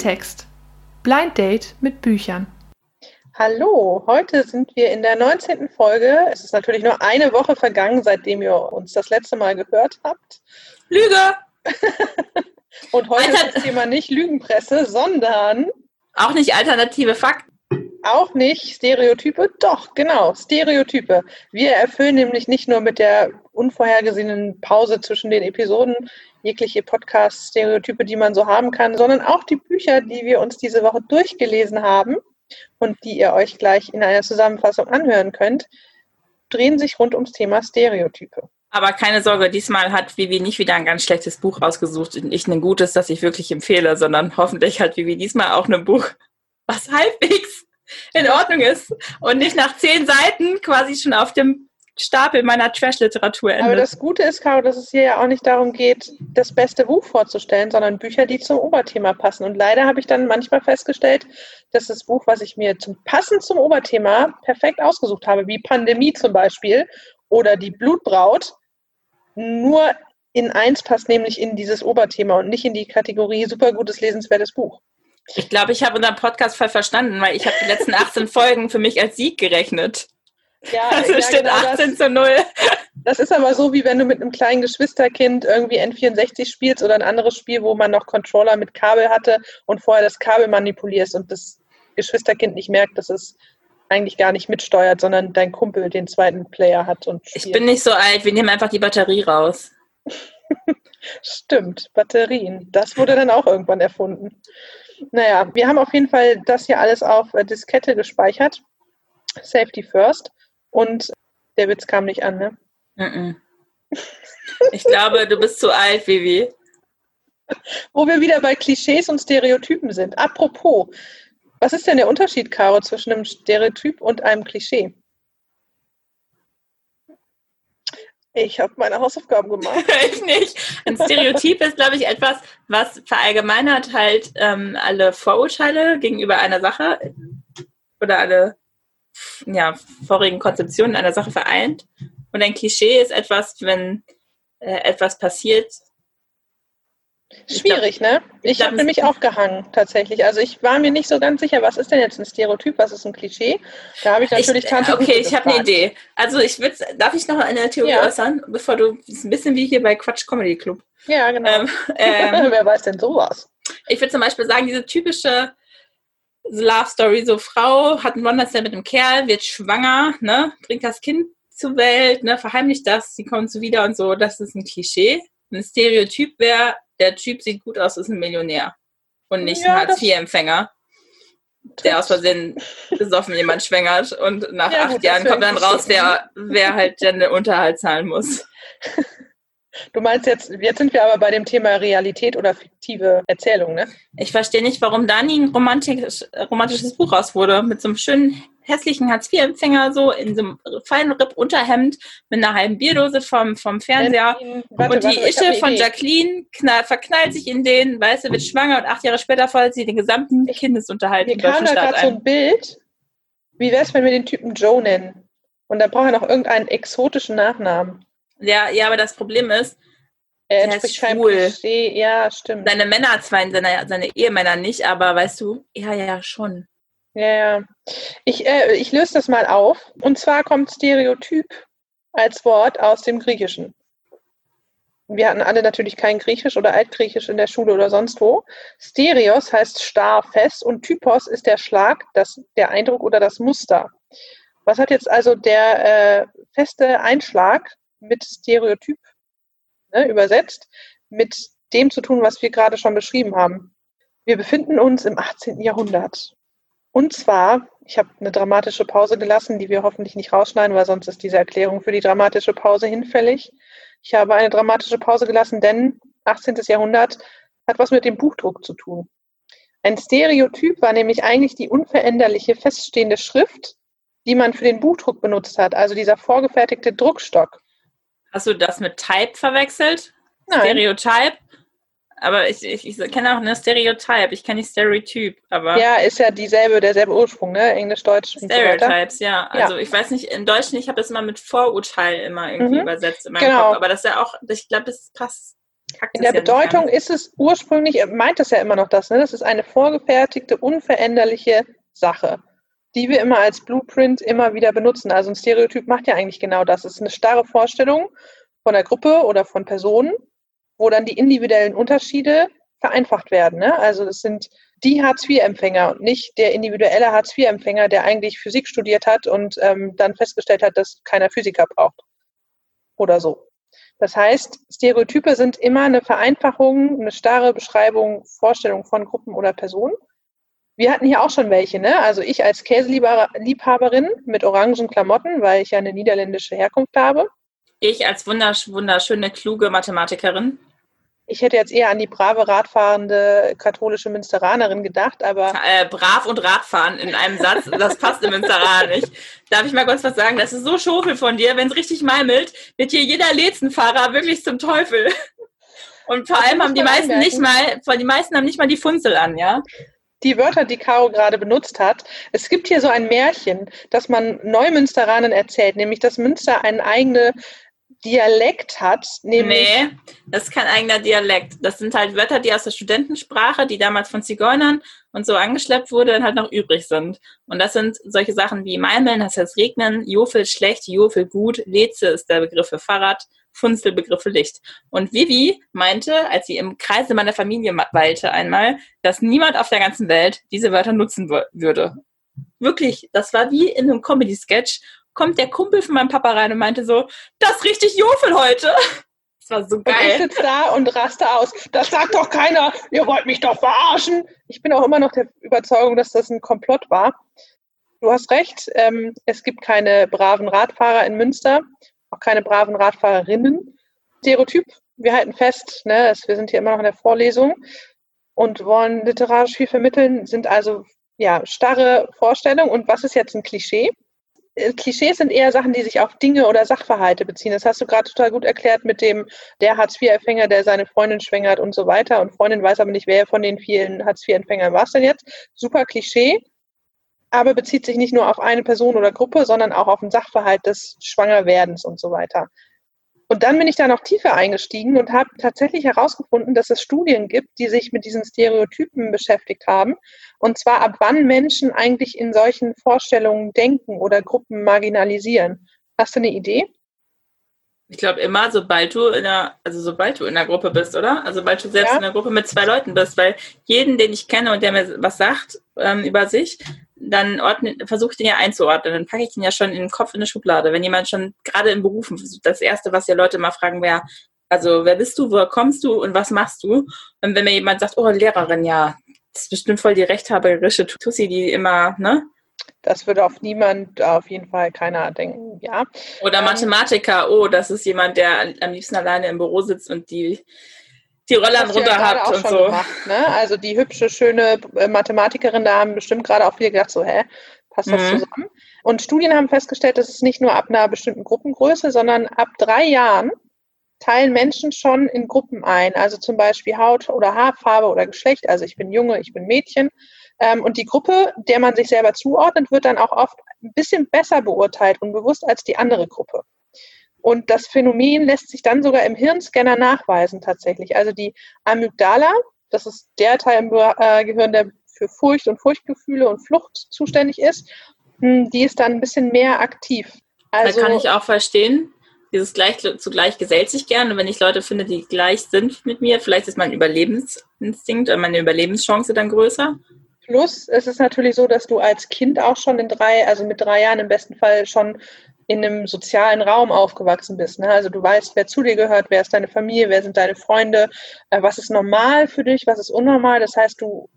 Klappentext. Blind Date mit Büchern. Hallo, heute sind wir in der 19. Folge. Es ist natürlich nur eine Woche vergangen, seitdem ihr uns das letzte Mal gehört habt. Lüge! Und heute ist das Thema nicht Lügenpresse, sondern Auch nicht alternative Fakten. Auch nicht Stereotype. Doch, genau, Stereotype. Wir erfüllen nämlich nicht nur mit der unvorhergesehenen Pause zwischen den Episoden jegliche Podcast-Stereotype, die man so haben kann, sondern auch die Bücher, die wir uns diese Woche durchgelesen haben und die ihr euch gleich in einer Zusammenfassung anhören könnt, drehen sich rund ums Thema Stereotype. Aber keine Sorge, diesmal hat Vivi nicht wieder ein ganz schlechtes Buch ausgesucht und nicht ein gutes, das ich wirklich empfehle, sondern hoffentlich hat Vivi diesmal auch ein Buch, was halbwegs in Ordnung ist und nicht nach zehn Seiten quasi schon auf dem Stapel meiner Trash-Literatur Aber endet. das Gute ist, Caro, dass es hier ja auch nicht darum geht, das beste Buch vorzustellen, sondern Bücher, die zum Oberthema passen. Und leider habe ich dann manchmal festgestellt, dass das Buch, was ich mir zum passend zum Oberthema perfekt ausgesucht habe, wie Pandemie zum Beispiel oder die Blutbraut, nur in eins passt, nämlich in dieses Oberthema und nicht in die Kategorie super gutes, lesenswertes Buch. Ich glaube, ich habe unseren Podcast voll verstanden, weil ich habe die letzten 18 Folgen für mich als Sieg gerechnet. Ja, Also ja, steht genau das. 18 zu 0. Das ist aber so, wie wenn du mit einem kleinen Geschwisterkind irgendwie N64 spielst oder ein anderes Spiel, wo man noch Controller mit Kabel hatte und vorher das Kabel manipulierst und das Geschwisterkind nicht merkt, dass es eigentlich gar nicht mitsteuert, sondern dein Kumpel den zweiten Player hat und spielt. Ich bin nicht so alt, wir nehmen einfach die Batterie raus. Stimmt, Batterien. Das wurde dann auch irgendwann erfunden. Naja, wir haben auf jeden Fall das hier alles auf äh, Diskette gespeichert. Safety first. Und der Witz kam nicht an, ne? Mhm. Ich glaube, du bist zu alt, Vivi. Wo wir wieder bei Klischees und Stereotypen sind. Apropos, was ist denn der Unterschied, Caro, zwischen einem Stereotyp und einem Klischee? Ich habe meine Hausaufgaben gemacht. ich nicht. Ein Stereotyp ist, glaube ich, etwas, was verallgemeinert halt ähm, alle Vorurteile gegenüber einer Sache oder alle ja, vorigen Konzeptionen einer Sache vereint. Und ein Klischee ist etwas, wenn äh, etwas passiert. Schwierig, ne? Ich glaub, habe nämlich auch gehangen, tatsächlich. Also ich war mir nicht so ganz sicher, was ist denn jetzt ein Stereotyp, was ist ein Klischee? Da habe ich natürlich ich, Tante Okay, ich habe eine. Idee. Also ich würde, darf ich noch eine Theorie Ja. äußern, bevor du, das ist ein bisschen wie hier bei Quatsch Comedy Club. Ja, genau. Ähm, ähm, Wer weiß denn sowas? Ich würde zum Beispiel sagen, diese typische Love Story, so Frau hat einen One-Night-Stand mit einem Kerl, wird schwanger, ne, bringt das Kind zur Welt, ne, verheimlicht das, sie kommt so wieder und so, das ist ein Klischee. Ein Stereotyp wäre, der Typ sieht gut aus, ist ein Millionär. Und nicht Ja, ein Hartz-IV-Empfänger, der aus Versehen besoffen jemand schwängert und nach Ja, acht gut, Jahren kommt dann raus, wer, wer halt den Unterhalt zahlen muss. Du meinst jetzt, jetzt sind wir aber bei dem Thema Realität oder fiktive Erzählung, ne? Ich verstehe nicht, warum da nie ein romantisch, romantisches Buch raus wurde. Mit so einem schönen, hässlichen Hartz-IV-Empfänger, so in so einem feinen Ripp-Unterhemd, mit einer halben Bierdose vom, vom Fernseher. Warte, warte, und die hab Ische von Idee. Jacqueline knall, verknallt sich in den, weißt du, wird schwanger und acht Jahre später fordert sie den gesamten Kindesunterhalt Mir kam da gerade so ein. ein Bild. Wie wäre es, wenn wir den Typen Joe nennen? Und dann braucht er noch irgendeinen exotischen Nachnamen. Ja, ja, aber das Problem ist, Er Der ist schwul. Ja, stimmt. seine Männer zwar, seine, seine Ehemänner nicht, aber weißt du, ja, ja, schon. Ja, ja. Ich, äh, ich löse das mal auf. Und zwar kommt Stereotyp als Wort aus dem Griechischen. Wir hatten alle natürlich kein Griechisch oder Altgriechisch in der Schule oder sonst wo. Stereos heißt starr, fest und Typos ist der Schlag, das, der Eindruck oder das Muster. Was hat jetzt also der äh, feste Einschlag mit Stereotyp ne, übersetzt, mit dem zu tun, was wir gerade schon beschrieben haben? Wir befinden uns im 18. Jahrhundert. Und zwar, ich habe eine dramatische Pause gelassen, die wir hoffentlich nicht rausschneiden, weil sonst ist diese Erklärung für die dramatische Pause hinfällig. Ich habe eine dramatische Pause gelassen, denn 18. Jahrhundert hat was mit dem Buchdruck zu tun. Ein Stereotyp war nämlich eigentlich die unveränderliche, feststehende Schrift, die man für den Buchdruck benutzt hat, also dieser vorgefertigte Druckstock. Hast du das mit Type verwechselt? Nein, Stereotype? Aber ich, ich, ich kenne auch eine Stereotype. Ich kenne nicht Stereotyp, aber ja, ist ja dieselbe, derselbe Ursprung, ne? Englisch, Deutsch und so. Stereotypes, ja. Also ich weiß nicht, im Deutschen, ich habe das immer mit Vorurteil immer irgendwie Mhm. übersetzt in meinem Genau. Kopf. Aber das ist ja auch, ich glaube, das passt In der Bedeutung ist es ursprünglich, meint es ja immer noch das, ne? das ist eine vorgefertigte, unveränderliche Sache, die wir immer als Blueprint immer wieder benutzen. Also ein Stereotyp macht ja eigentlich genau das. Es ist eine starre Vorstellung von der Gruppe oder von Personen, wo dann die individuellen Unterschiede vereinfacht werden. Ne? Also es sind die Hartz-IV-Empfänger und nicht der individuelle Hartz-IV-Empfänger, der eigentlich Physik studiert hat und ähm, dann festgestellt hat, dass keiner Physiker braucht. Oder so. Das heißt, Stereotype sind immer eine Vereinfachung, eine starre Beschreibung, Vorstellung von Gruppen oder Personen. Wir hatten hier auch schon welche, ne? Also ich als Käseliebhaberin mit orangen Klamotten, weil ich ja eine niederländische Herkunft habe. Ich als wundersch wunderschöne, kluge Mathematikerin. Ich hätte jetzt eher an die brave radfahrende katholische Münsteranerin gedacht, aber. Äh, brav und Radfahren in einem Satz, das passt im Münsteraner nicht. Darf ich mal kurz was sagen? Das ist so schofel von dir. Wenn es richtig meimelt, wird hier jeder Lezenfahrer wirklich zum Teufel. Und vor allem haben die meisten nicht mal, die meisten haben nicht mal die Funzel an, ja? Die Wörter, die Caro gerade benutzt hat. Es gibt hier so ein Märchen, das man Neumünsteranen erzählt, nämlich dass Münster eine eigene Dialekt hat. Nämlich nee, das ist kein eigener Dialekt. Das sind halt Wörter, die aus der Studentensprache, die damals von Zigeunern und so angeschleppt wurde, dann halt noch übrig sind. Und das sind solche Sachen wie Malmeln, das heißt regnen, Jofel schlecht, Jofel gut, Leze ist der Begriff für Fahrrad, Funzel Begriff für Licht. Und Vivi meinte, als sie im Kreise meiner Familie weilte einmal, dass niemand auf der ganzen Welt diese Wörter nutzen würde. Wirklich, das war wie in einem Comedy-Sketch kommt der Kumpel von meinem Papa rein und meinte so, das ist richtig Jofel heute. Das war so geil. Und ich sitze da und raste aus. Das sagt doch keiner, ihr wollt mich doch verarschen. Ich bin auch immer noch der Überzeugung, dass das ein Komplott war. Du hast recht, ähm, es gibt keine braven Radfahrer in Münster, auch keine braven Radfahrerinnen. Stereotyp, wir halten fest, ne, wir sind hier immer noch in der Vorlesung und wollen literarisch viel vermitteln, sind also ja starre Vorstellungen. Und was ist jetzt ein Klischee? Äh, Klischees sind eher Sachen, die sich auf Dinge oder Sachverhalte beziehen. Das hast du gerade total gut erklärt mit dem der Hartz-IV-Empfänger, der seine Freundin schwängert und so weiter. Und Freundin weiß aber nicht, wer von den vielen Hartz-IV-Empfängern war es denn jetzt. Super Klischee, aber bezieht sich nicht nur auf eine Person oder Gruppe, sondern auch auf den Sachverhalt des Schwangerwerdens und so weiter. Und dann bin ich da noch tiefer eingestiegen und habe tatsächlich herausgefunden, dass es Studien gibt, die sich mit diesen Stereotypen beschäftigt haben. Und zwar ab wann Menschen eigentlich in solchen Vorstellungen denken oder Gruppen marginalisieren. Hast du eine Idee? Ich glaube immer, sobald du in einer, also sobald du in einer Gruppe bist, oder? Also sobald du selbst ja. in einer Gruppe mit zwei Leuten bist, weil jeden, den ich kenne und der mir was sagt ähm, über sich, dann versuche ich den ja einzuordnen. Dann packe ich den ja schon in den Kopf in eine Schublade. Wenn jemand schon gerade im Berufen, das Erste, was ja Leute mal fragen, wäre, also wer bist du, woher kommst du und was machst du? Und wenn mir jemand sagt, oh, Lehrerin, ja, das ist bestimmt voll die rechthaberische Tussi, die immer, ne? Das würde auf niemand, auf jeden Fall keiner denken, ja. Oder ähm, Mathematiker, oh, das ist jemand, der am liebsten alleine im Büro sitzt und die die Rollern runter ja habt und so. Gemacht, ne? Also die hübsche, schöne äh, Mathematikerin, da haben bestimmt gerade auch viele gedacht, so, hä, passt das mhm. zusammen? Und Studien haben festgestellt, dass es nicht nur ab einer bestimmten Gruppengröße, sondern ab drei Jahren teilen Menschen schon in Gruppen ein. Also zum Beispiel Haut oder Haarfarbe oder Geschlecht. Also ich bin Junge, ich bin Mädchen. Ähm, und die Gruppe, der man sich selber zuordnet, wird dann auch oft ein bisschen besser beurteilt und bewusst als die andere Gruppe. Und das Phänomen lässt sich dann sogar im Hirnscanner nachweisen tatsächlich. Also die Amygdala, das ist der Teil im äh, Gehirn, der für Furcht und Furchtgefühle und Flucht zuständig ist, hm, die ist dann ein bisschen mehr aktiv. Also, da kann ich auch verstehen. Dieses gleich zugleich gesellt sich gern. Und wenn ich Leute finde, die gleich sind mit mir, vielleicht ist mein Überlebensinstinkt oder meine Überlebenschance dann größer. Plus, es ist natürlich so, dass du als Kind auch schon in drei, also mit drei Jahren im besten Fall schon in einem sozialen Raum aufgewachsen bist. Ne? Also du weißt, wer zu dir gehört, wer ist deine Familie, wer sind deine Freunde, äh, was ist normal für dich, was ist unnormal. Das heißt, du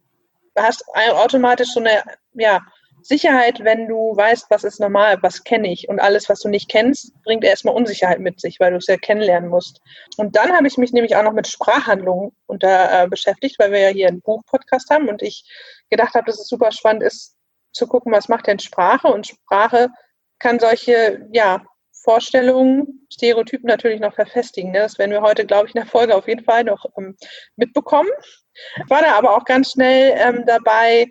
hast automatisch so eine ja, Sicherheit, wenn du weißt, was ist normal, was kenne ich. Und alles, was du nicht kennst, bringt erstmal Unsicherheit mit sich, weil du es ja kennenlernen musst. Und dann habe ich mich nämlich auch noch mit Sprachhandlungen unter, äh, beschäftigt, weil wir ja hier einen Buchpodcast haben und ich gedacht habe, dass es super spannend ist, zu gucken, was macht denn Sprache? Und Sprache kann solche ja, Vorstellungen, Stereotypen natürlich noch verfestigen. Ne? Das werden wir heute, glaube ich, in der Folge auf jeden Fall noch ähm, mitbekommen. War da aber auch ganz schnell ähm, dabei,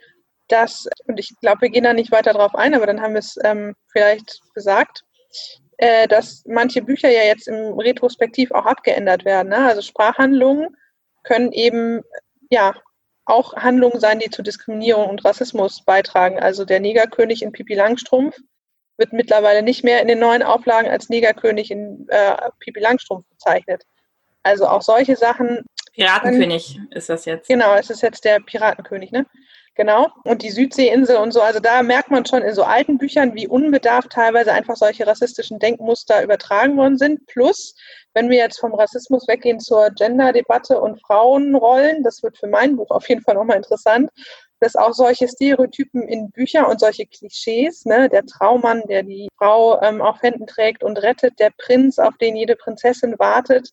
dass, und ich glaube, wir gehen da nicht weiter drauf ein, aber dann haben wir es ähm, vielleicht gesagt, äh, dass manche Bücher ja jetzt im Retrospektiv auch abgeändert werden. Ne? Also Sprachhandlungen können eben ja auch Handlungen sein, die zu Diskriminierung und Rassismus beitragen. Also der Negerkönig in Pipi Langstrumpf wird mittlerweile nicht mehr in den neuen Auflagen als Negerkönig in äh, Pipi Langstrumpf bezeichnet. Also auch solche Sachen. Piratenkönig dann, ist das jetzt. Genau, es ist jetzt der Piratenkönig, ne? Genau. Und die Südseeinsel und so. Also da merkt man schon in so alten Büchern, wie unbedarft teilweise einfach solche rassistischen Denkmuster übertragen worden sind. Plus, wenn wir jetzt vom Rassismus weggehen zur Gender-Debatte und Frauenrollen, das wird für mein Buch auf jeden Fall nochmal interessant, dass auch solche Stereotypen in Büchern und solche Klischees, ne, der Traummann, der die Frau ähm, auf Händen trägt und rettet, der Prinz, auf den jede Prinzessin wartet,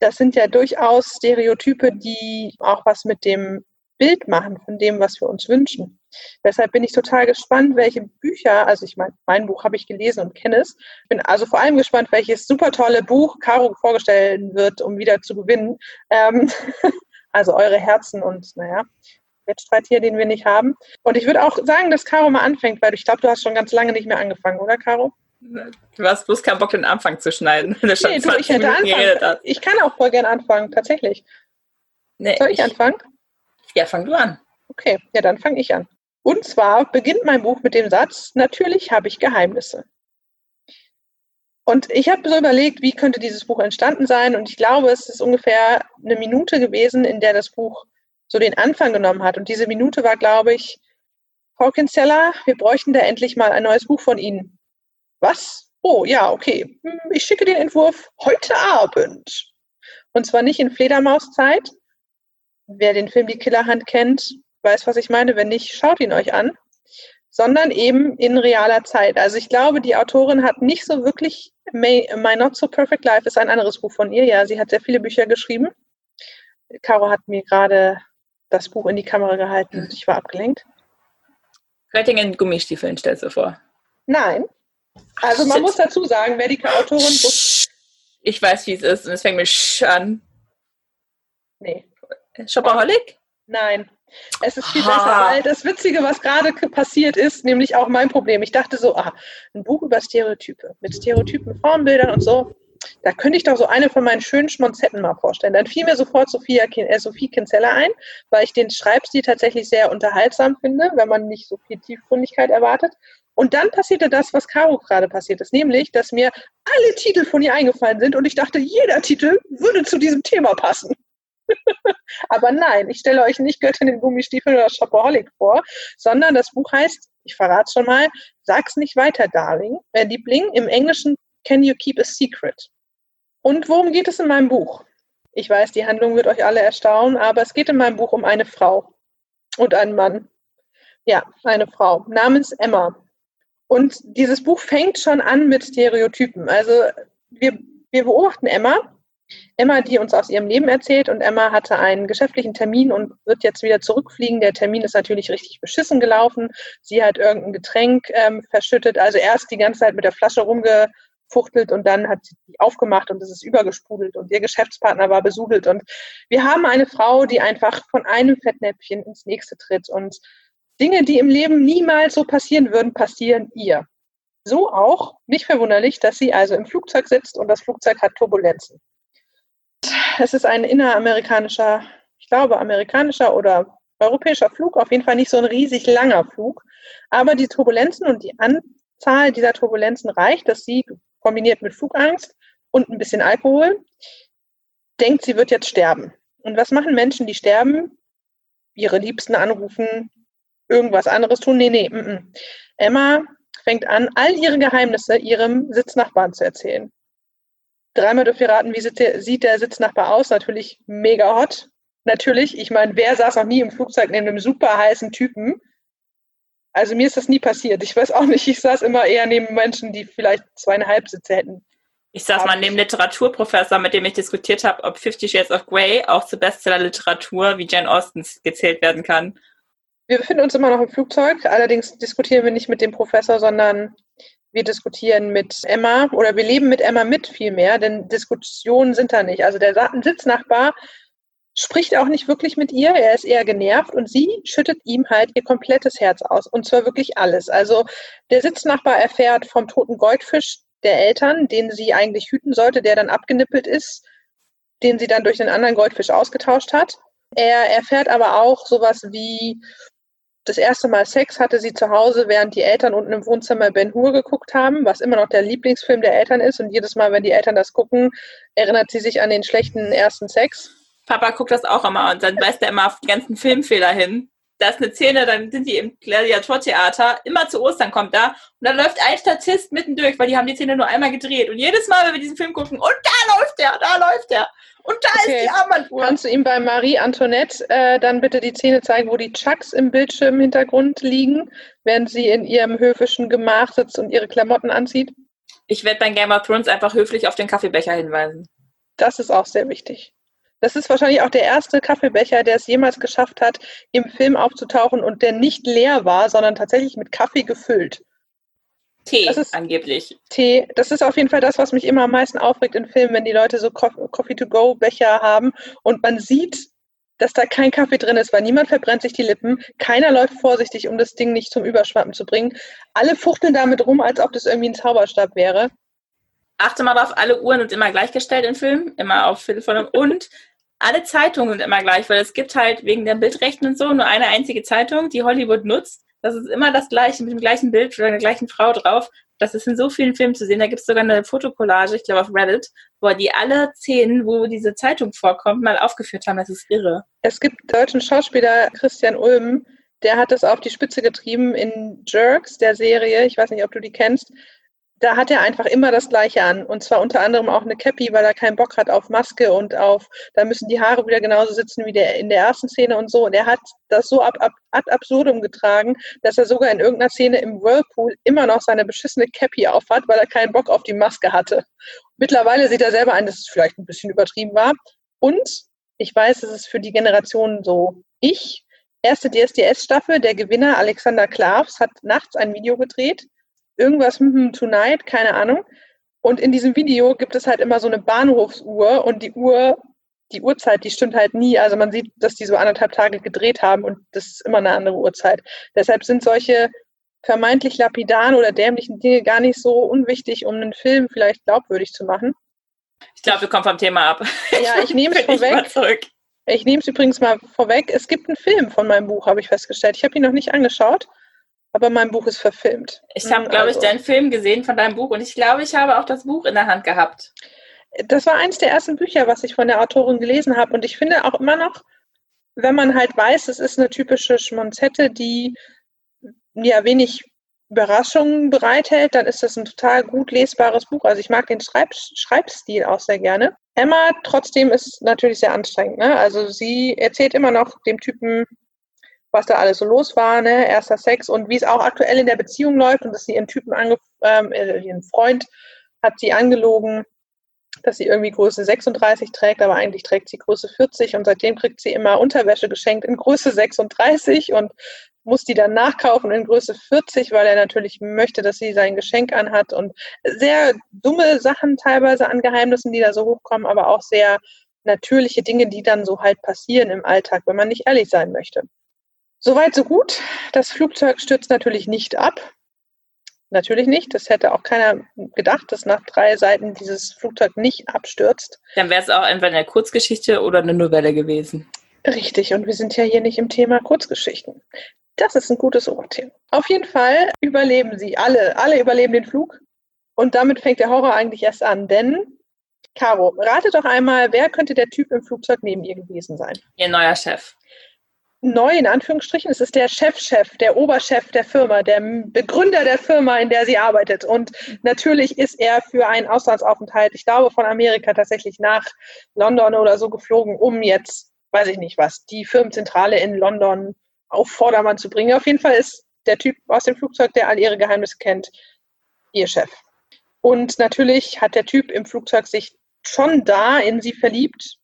das sind ja durchaus Stereotype, die auch was mit dem Bild machen von dem, was wir uns wünschen. Deshalb bin ich total gespannt, welche Bücher, also ich meine, mein Buch habe ich gelesen und kenne es. Bin also vor allem gespannt, welches super tolle Buch Caro vorgestellt wird, um wieder zu gewinnen. Ähm, also eure Herzen und naja, Wettstreit hier, den wir nicht haben. Und ich würde auch sagen, dass Caro mal anfängt, weil ich glaube, du hast schon ganz lange nicht mehr angefangen, oder Caro? Du hast bloß keinen Bock, den Anfang zu schneiden. Nee, du, ich hätte anfangen. Ich kann auch voll gerne anfangen, tatsächlich. Nee, Soll ich, ich anfangen? Ja, fang du an. Okay, ja, dann fange ich an. Und zwar beginnt mein Buch mit dem Satz, natürlich habe ich Geheimnisse. Und ich habe so überlegt, wie könnte dieses Buch entstanden sein? Und ich glaube, es ist ungefähr eine Minute gewesen, in der das Buch so den Anfang genommen hat. Und diese Minute war, glaube ich, Frau Kinzeller, wir bräuchten da endlich mal ein neues Buch von Ihnen. Was? Oh, ja, okay. Hm, ich schicke den Entwurf heute Abend. Und zwar nicht in Fledermauszeit, Wer den Film Die Killerhand kennt, weiß, was ich meine. Wenn nicht, schaut ihn euch an. Sondern eben in realer Zeit. Also ich glaube, die Autorin hat nicht so wirklich, My, My Not So Perfect Life ist ein anderes Buch von ihr. Ja, sie hat sehr viele Bücher geschrieben. Caro hat mir gerade das Buch in die Kamera gehalten und ich war abgelenkt. Göttingen Gummistiefeln, stellst du vor? Nein. Also man Shit. muss dazu sagen, wer die Autorin... Ich weiß, wie es ist und es fängt mit an. Nee. Shopaholic? Nein. Es ist viel ha. besser, weil das Witzige, was gerade passiert ist, nämlich auch mein Problem. Ich dachte so, ah, ein Buch über Stereotype, mit Stereotypen, Formbildern und so, da könnte ich doch so eine von meinen schönen Schmonzetten mal vorstellen. Dann fiel mir sofort Sophia, äh, Sophie Kinzeller ein, weil ich den Schreibstil tatsächlich sehr unterhaltsam finde, wenn man nicht so viel Tiefgründigkeit erwartet. Und dann passierte das, was Caro gerade passiert ist, nämlich, dass mir alle Titel von ihr eingefallen sind und ich dachte, jeder Titel würde zu diesem Thema passen. Aber nein, ich stelle euch nicht Göttin in Gummistiefeln oder Shopaholic vor, sondern das Buch heißt, ich verrate schon mal, Sag's nicht weiter, Darling, äh, Liebling, im Englischen Can You Keep a Secret? Und worum geht es in meinem Buch? Ich weiß, die Handlung wird euch alle erstaunen, aber es geht in meinem Buch um eine Frau und einen Mann. Ja, eine Frau namens Emma. Und dieses Buch fängt schon an mit Stereotypen. Also wir, wir beobachten Emma Emma, die uns aus ihrem Leben erzählt. Und Emma hatte einen geschäftlichen Termin und wird jetzt wieder zurückfliegen. Der Termin ist natürlich richtig beschissen gelaufen. Sie hat irgendein Getränk ähm, verschüttet. Also erst die ganze Zeit mit der Flasche rumgefuchtelt und dann hat sie aufgemacht und es ist übergesprudelt und ihr Geschäftspartner war besudelt. Und wir haben eine Frau, die einfach von einem Fettnäpfchen ins nächste tritt. Und Dinge, die im Leben niemals so passieren würden, passieren ihr. So auch, nicht verwunderlich, dass sie also im Flugzeug sitzt und das Flugzeug hat Turbulenzen es ist ein inneramerikanischer, ich glaube, amerikanischer oder europäischer Flug, auf jeden Fall nicht so ein riesig langer Flug. Aber die Turbulenzen und die Anzahl dieser Turbulenzen reicht, dass sie kombiniert mit Flugangst und ein bisschen Alkohol denkt, sie wird jetzt sterben. Und was machen Menschen, die sterben? Ihre Liebsten anrufen, irgendwas anderes tun? Nee, nee. M -m. Emma fängt an, all ihre Geheimnisse ihrem Sitznachbarn zu erzählen. Dreimal dürft ihr raten, wie sieht der, sieht der Sitznachbar aus? Natürlich mega hot. Natürlich, ich meine, wer saß noch nie im Flugzeug neben einem super heißen Typen? Also mir ist das nie passiert. Ich weiß auch nicht, ich saß immer eher neben Menschen, die vielleicht zweieinhalb Sitze hätten. Ich saß mal neben Literaturprofessor, mit dem ich diskutiert habe, ob Fifty Shades of Grey auch zur Bestseller-Literatur wie Jane Austen gezählt werden kann. Wir befinden uns immer noch im Flugzeug. Allerdings diskutieren wir nicht mit dem Professor, sondern wir diskutieren mit Emma oder wir leben mit Emma mit vielmehr, denn Diskussionen sind da nicht. Also der Sitznachbar spricht auch nicht wirklich mit ihr, er ist eher genervt und sie schüttet ihm halt ihr komplettes Herz aus und zwar wirklich alles. Also der Sitznachbar erfährt vom toten Goldfisch, der Eltern, den sie eigentlich hüten sollte, der dann abgenippelt ist, den sie dann durch einen anderen Goldfisch ausgetauscht hat. Er erfährt aber auch sowas wie das erste Mal Sex hatte sie zu Hause, während die Eltern unten im Wohnzimmer Ben Hur geguckt haben, was immer noch der Lieblingsfilm der Eltern ist. Und jedes Mal, wenn die Eltern das gucken, erinnert sie sich an den schlechten ersten Sex. Papa guckt das auch immer und dann weist er immer auf die ganzen Filmfehler hin. Da ist eine Szene, dann sind die im Gladiatortheater, immer zu Ostern kommt da und da läuft ein Statist mittendurch, weil die haben die Szene nur einmal gedreht. Und jedes Mal, wenn wir diesen Film gucken, und da läuft der, da läuft der. Und da okay. ist die Armbanduhr. Kannst du ihm bei Marie Antoinette äh, dann bitte die Szene zeigen, wo die Chucks im Bildschirmhintergrund liegen, während sie in ihrem höfischen Gemach sitzt und ihre Klamotten anzieht? Ich werde bei Game of Thrones einfach höflich auf den Kaffeebecher hinweisen. Das ist auch sehr wichtig. Das ist wahrscheinlich auch der erste Kaffeebecher, der es jemals geschafft hat, im Film aufzutauchen und der nicht leer war, sondern tatsächlich mit Kaffee gefüllt. Tee das ist, angeblich. Tee, das ist auf jeden Fall das, was mich immer am meisten aufregt in Filmen, wenn die Leute so Coffee-to-go-Becher haben und man sieht, dass da kein Kaffee drin ist, weil niemand verbrennt sich die Lippen, keiner läuft vorsichtig, um das Ding nicht zum Überschwappen zu bringen. Alle fuchteln damit rum, als ob das irgendwie ein Zauberstab wäre. Achte mal auf, alle Uhren sind immer gleichgestellt in Filmen, immer auf Viertel von und alle Zeitungen sind immer gleich, weil es gibt halt wegen der Bildrechten und so nur eine einzige Zeitung, die Hollywood nutzt das ist immer das gleiche, mit dem gleichen Bild oder der gleichen Frau drauf. Das ist in so vielen Filmen zu sehen. Da gibt es sogar eine Fotokollage, ich glaube auf Reddit, wo die alle Szenen, wo diese Zeitung vorkommt, mal aufgeführt haben. Das ist irre. Es gibt deutschen Schauspieler Christian Ulm, der hat das auf die Spitze getrieben in Jerks, der Serie. Ich weiß nicht, ob du die kennst da hat er einfach immer das Gleiche an. Und zwar unter anderem auch eine Cappy, weil er keinen Bock hat auf Maske und auf, da müssen die Haare wieder genauso sitzen wie der in der ersten Szene und so. Und er hat das so ab, ab, ad absurdum getragen, dass er sogar in irgendeiner Szene im Whirlpool immer noch seine beschissene Cappy aufhat, weil er keinen Bock auf die Maske hatte. Mittlerweile sieht er selber ein, dass es vielleicht ein bisschen übertrieben war. Und ich weiß, es ist für die Generation so ich. Erste DSDS-Staffel, der Gewinner Alexander Klavs hat nachts ein Video gedreht, irgendwas hm, tonight, keine Ahnung. Und in diesem Video gibt es halt immer so eine Bahnhofsuhr und die Uhr, die Uhrzeit, die stimmt halt nie. Also man sieht, dass die so anderthalb Tage gedreht haben und das ist immer eine andere Uhrzeit. Deshalb sind solche vermeintlich lapidaren oder dämlichen Dinge gar nicht so unwichtig, um einen Film vielleicht glaubwürdig zu machen. Ich glaube, wir kommen vom Thema ab. Ja, ich nehme es vorweg. Ich nehme es übrigens mal vorweg. Es gibt einen Film von meinem Buch, habe ich festgestellt. Ich habe ihn noch nicht angeschaut aber mein Buch ist verfilmt. Ich habe, glaube also. ich, deinen Film gesehen von deinem Buch und ich glaube, ich habe auch das Buch in der Hand gehabt. Das war eins der ersten Bücher, was ich von der Autorin gelesen habe und ich finde auch immer noch, wenn man halt weiß, es ist eine typische Schmonzette, die ja wenig Überraschungen bereithält, dann ist das ein total gut lesbares Buch. Also ich mag den Schreib Schreibstil auch sehr gerne. Emma trotzdem ist natürlich sehr anstrengend. Ne? Also sie erzählt immer noch dem Typen was da alles so los war, ne? erster Sex und wie es auch aktuell in der Beziehung läuft und dass sie ihren Typen, ange ähm, äh, ihren Freund hat sie angelogen, dass sie irgendwie Größe 36 trägt, aber eigentlich trägt sie Größe 40 und seitdem kriegt sie immer Unterwäsche geschenkt in Größe 36 und muss die dann nachkaufen in Größe 40, weil er natürlich möchte, dass sie sein Geschenk anhat und sehr dumme Sachen teilweise an Geheimnissen, die da so hochkommen, aber auch sehr natürliche Dinge, die dann so halt passieren im Alltag, wenn man nicht ehrlich sein möchte. Soweit, so gut. Das Flugzeug stürzt natürlich nicht ab. Natürlich nicht. Das hätte auch keiner gedacht, dass nach drei Seiten dieses Flugzeug nicht abstürzt. Dann wäre es auch entweder eine Kurzgeschichte oder eine Novelle gewesen. Richtig. Und wir sind ja hier nicht im Thema Kurzgeschichten. Das ist ein gutes Oberthema. Auf jeden Fall überleben sie. Alle, alle überleben den Flug. Und damit fängt der Horror eigentlich erst an. Denn, Caro, rate doch einmal, wer könnte der Typ im Flugzeug neben ihr gewesen sein? Ihr neuer Chef neu in Anführungsstrichen. Es ist der Chefchef, der Oberchef der Firma, der Begründer der Firma, in der sie arbeitet. Und natürlich ist er für einen Auslandsaufenthalt, ich glaube von Amerika tatsächlich nach London oder so geflogen, um jetzt, weiß ich nicht was, die Firmenzentrale in London auf Vordermann zu bringen. Auf jeden Fall ist der Typ aus dem Flugzeug, der all ihre Geheimnisse kennt, ihr Chef. Und natürlich hat der Typ im Flugzeug sich schon da in sie verliebt,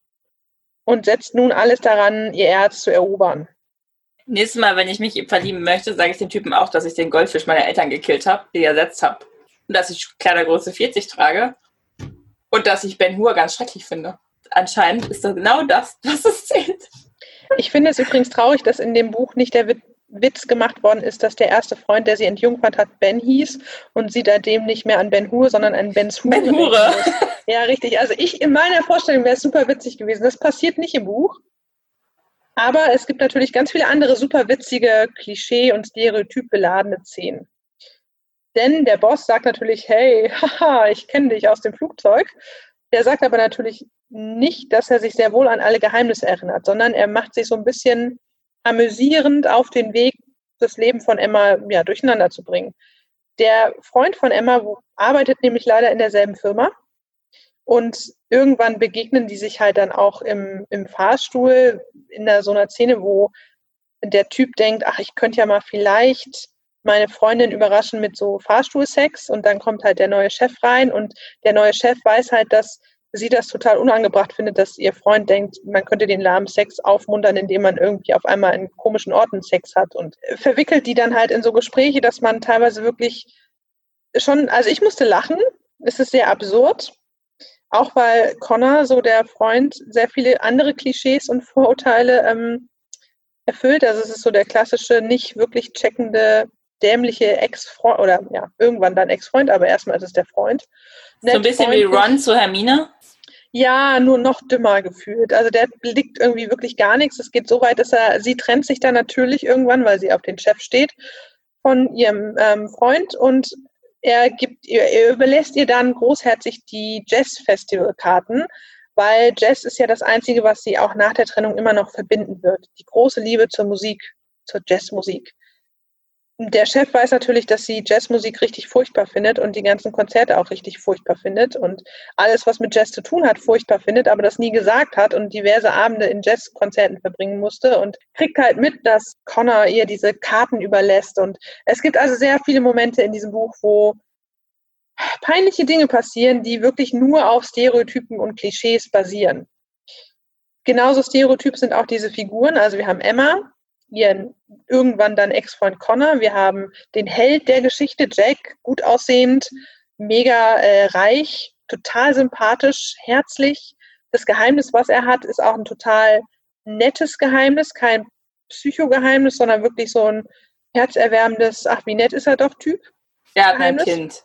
und setzt nun alles daran, ihr Herz zu erobern. Nächstes Mal, wenn ich mich verlieben möchte, sage ich dem Typen auch, dass ich den Goldfisch meiner Eltern gekillt habe, die ersetzt habe. Und dass ich Kleidergröße 40 trage. Und dass ich Ben Hur ganz schrecklich finde. Anscheinend ist das genau das, was es zählt. Ich finde es übrigens traurig, dass in dem Buch nicht der Witz gemacht worden ist, dass der erste Freund, der sie entjungfert hat, Ben hieß und sie seitdem nicht mehr an Ben Hur, sondern an Ben Hure. Ben Hure. Ja, richtig. Also ich in meiner Vorstellung wäre es super witzig gewesen. Das passiert nicht im Buch. Aber es gibt natürlich ganz viele andere super witzige, Klischee- und stereotypbeladene Szenen. Denn der Boss sagt natürlich, hey, haha, ich kenne dich aus dem Flugzeug. Der sagt aber natürlich nicht, dass er sich sehr wohl an alle Geheimnisse erinnert, sondern er macht sich so ein bisschen amüsierend auf den Weg, das Leben von Emma ja, durcheinander zu bringen. Der Freund von Emma arbeitet nämlich leider in derselben Firma und irgendwann begegnen die sich halt dann auch im, im Fahrstuhl in der, so einer Szene, wo der Typ denkt, ach, ich könnte ja mal vielleicht meine Freundin überraschen mit so Fahrstuhlsex und dann kommt halt der neue Chef rein und der neue Chef weiß halt, dass sie das total unangebracht findet, dass ihr Freund denkt, man könnte den lahmen Sex aufmuntern, indem man irgendwie auf einmal in komischen Orten Sex hat und verwickelt die dann halt in so Gespräche, dass man teilweise wirklich schon, also ich musste lachen, es ist sehr absurd, auch weil Connor, so der Freund, sehr viele andere Klischees und Vorurteile ähm, erfüllt. Also es ist so der klassische, nicht wirklich checkende, dämliche Ex-Freund oder ja, irgendwann dann Ex-Freund, aber erstmal ist es der Freund. so ein bisschen wie Ron zu Hermine? Ja, nur noch dümmer gefühlt. Also der blickt irgendwie wirklich gar nichts. Es geht so weit, dass er, sie trennt sich dann natürlich irgendwann, weil sie auf den Chef steht, von ihrem ähm, Freund und er gibt, er überlässt ihr dann großherzig die Jazz-Festival-Karten, weil Jazz ist ja das Einzige, was sie auch nach der Trennung immer noch verbinden wird. Die große Liebe zur Musik, zur Jazzmusik der Chef weiß natürlich, dass sie Jazzmusik richtig furchtbar findet und die ganzen Konzerte auch richtig furchtbar findet und alles, was mit Jazz zu tun hat, furchtbar findet, aber das nie gesagt hat und diverse Abende in Jazzkonzerten verbringen musste und kriegt halt mit, dass Connor ihr diese Karten überlässt. Und es gibt also sehr viele Momente in diesem Buch, wo peinliche Dinge passieren, die wirklich nur auf Stereotypen und Klischees basieren. Genauso stereotyp sind auch diese Figuren. Also wir haben Emma, ihren irgendwann dann Ex-Freund Connor. Wir haben den Held der Geschichte, Jack, gut aussehend, mega äh, reich, total sympathisch, herzlich. Das Geheimnis, was er hat, ist auch ein total nettes Geheimnis, kein Psychogeheimnis, sondern wirklich so ein herzerwärmendes, ach, wie nett ist er doch, Typ. Ja, ein Kind.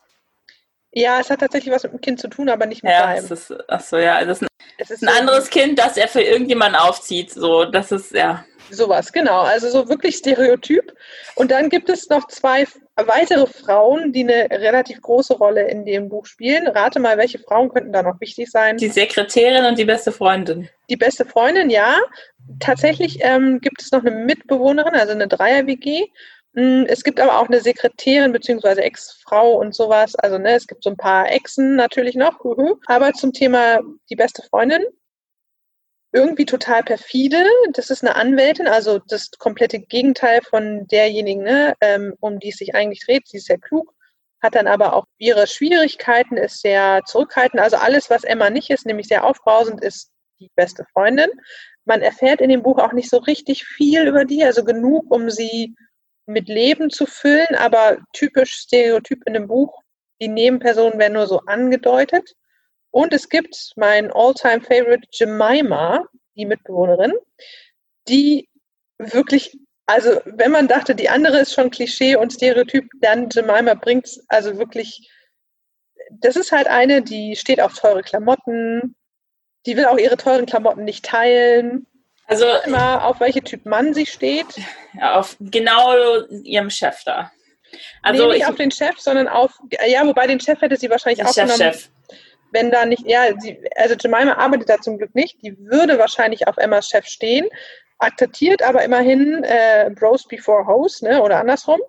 Ja, es hat tatsächlich was mit dem Kind zu tun, aber nicht mit ja, seinem. Ist, ach so, ja, das ist ein, es ist ein anderes Kind, das er für irgendjemanden aufzieht. So, das ist, ja. Sowas, genau. Also so wirklich Stereotyp. Und dann gibt es noch zwei weitere Frauen, die eine relativ große Rolle in dem Buch spielen. Rate mal, welche Frauen könnten da noch wichtig sein? Die Sekretärin und die beste Freundin. Die beste Freundin, ja. Tatsächlich ähm, gibt es noch eine Mitbewohnerin, also eine Dreier-WG. Mm, es gibt aber auch eine Sekretärin bzw. Ex-Frau und sowas. Also ne, es gibt so ein paar Exen natürlich noch. Aber zum Thema die beste Freundin irgendwie total perfide. Das ist eine Anwältin, also das komplette Gegenteil von derjenigen, ne, ähm, um die es sich eigentlich dreht. Sie ist sehr klug, hat dann aber auch ihre Schwierigkeiten, ist sehr zurückhaltend. Also alles, was Emma nicht ist, nämlich sehr aufbrausend, ist die beste Freundin. Man erfährt in dem Buch auch nicht so richtig viel über die, also genug, um sie mit Leben zu füllen, aber typisch Stereotyp in dem Buch. Die Nebenpersonen werden nur so angedeutet. Und es gibt mein all-time favorite Jemima, die Mitbewohnerin, die wirklich, also wenn man dachte, die andere ist schon Klischee und Stereotyp, dann Jemima bringt es also wirklich, das ist halt eine, die steht auf teure Klamotten, die will auch ihre teuren Klamotten nicht teilen. Also immer auf welche Typ Mann sie steht. Auf genau ihrem Chef da. Also nee, nicht ich, auf den Chef, sondern auf, ja, wobei den Chef hätte sie wahrscheinlich auch Chef, genommen. Chef wenn da nicht, ja, sie, also Jemima arbeitet da zum Glück nicht, die würde wahrscheinlich auf Emmas Chef stehen, akzeptiert aber immerhin äh, Bros before Hoes, ne, oder andersrum.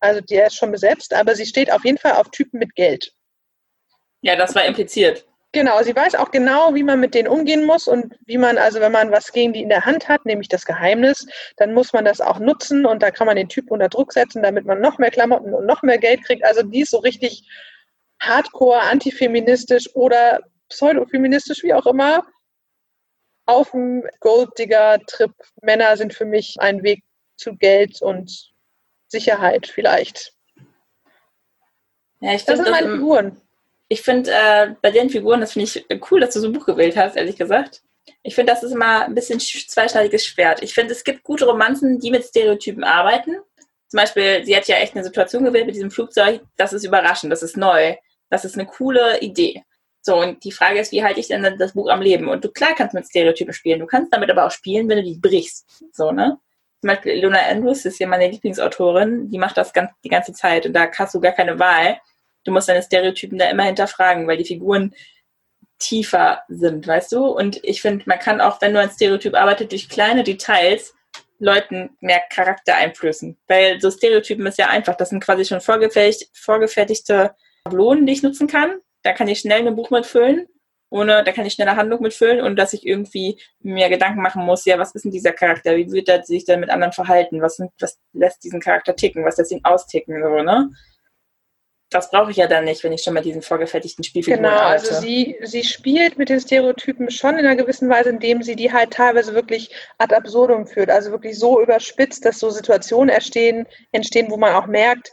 Also der ist schon besetzt, aber sie steht auf jeden Fall auf Typen mit Geld. Ja, das war impliziert. Genau, sie weiß auch genau, wie man mit denen umgehen muss und wie man, also wenn man was gegen die in der Hand hat, nämlich das Geheimnis, dann muss man das auch nutzen und da kann man den Typ unter Druck setzen, damit man noch mehr Klamotten und noch mehr Geld kriegt. Also die ist so richtig hardcore antifeministisch oder pseudofeministisch, wie auch immer, auf dem Golddigger-Trip. Männer sind für mich ein Weg zu Geld und Sicherheit vielleicht. Ja, ich das sind meine Figuren. Ich finde äh, bei den Figuren, das finde ich cool, dass du so ein Buch gewählt hast, ehrlich gesagt. Ich finde, das ist immer ein bisschen zweischneidiges Schwert. Ich finde, es gibt gute Romanzen, die mit Stereotypen arbeiten. Zum Beispiel, sie hat ja echt eine Situation gewählt mit diesem Flugzeug. Das ist überraschend, das ist neu, das ist eine coole Idee. So, und die Frage ist, wie halte ich denn das Buch am Leben? Und du, klar kannst mit Stereotypen spielen. Du kannst damit aber auch spielen, wenn du die brichst. So, ne? Zum Beispiel Luna Andrews ist ja meine Lieblingsautorin. Die macht das ganz, die ganze Zeit und da hast du gar keine Wahl. Du musst deine Stereotypen da immer hinterfragen, weil die Figuren tiefer sind, weißt du? Und ich finde, man kann auch, wenn du ein Stereotyp arbeitet, durch kleine Details Leuten mehr Charakter einflößen. Weil so Stereotypen ist ja einfach. Das sind quasi schon vorgefertigt, vorgefertigte Schablonen, die ich nutzen kann. Da kann ich schnell ein Buch mitfüllen, ohne, da kann ich schneller Handlung mitfüllen und dass ich irgendwie mir Gedanken machen muss, ja, was ist denn dieser Charakter? Wie wird er sich denn mit anderen verhalten? Was, was lässt diesen Charakter ticken? Was lässt ihn austicken? So, ne? das brauche ich ja dann nicht, wenn ich schon mal diesen vorgefertigten Spielfiguren Genau, arbeite. also sie, sie spielt mit den Stereotypen schon in einer gewissen Weise, indem sie die halt teilweise wirklich ad absurdum führt, also wirklich so überspitzt, dass so Situationen entstehen, entstehen, wo man auch merkt,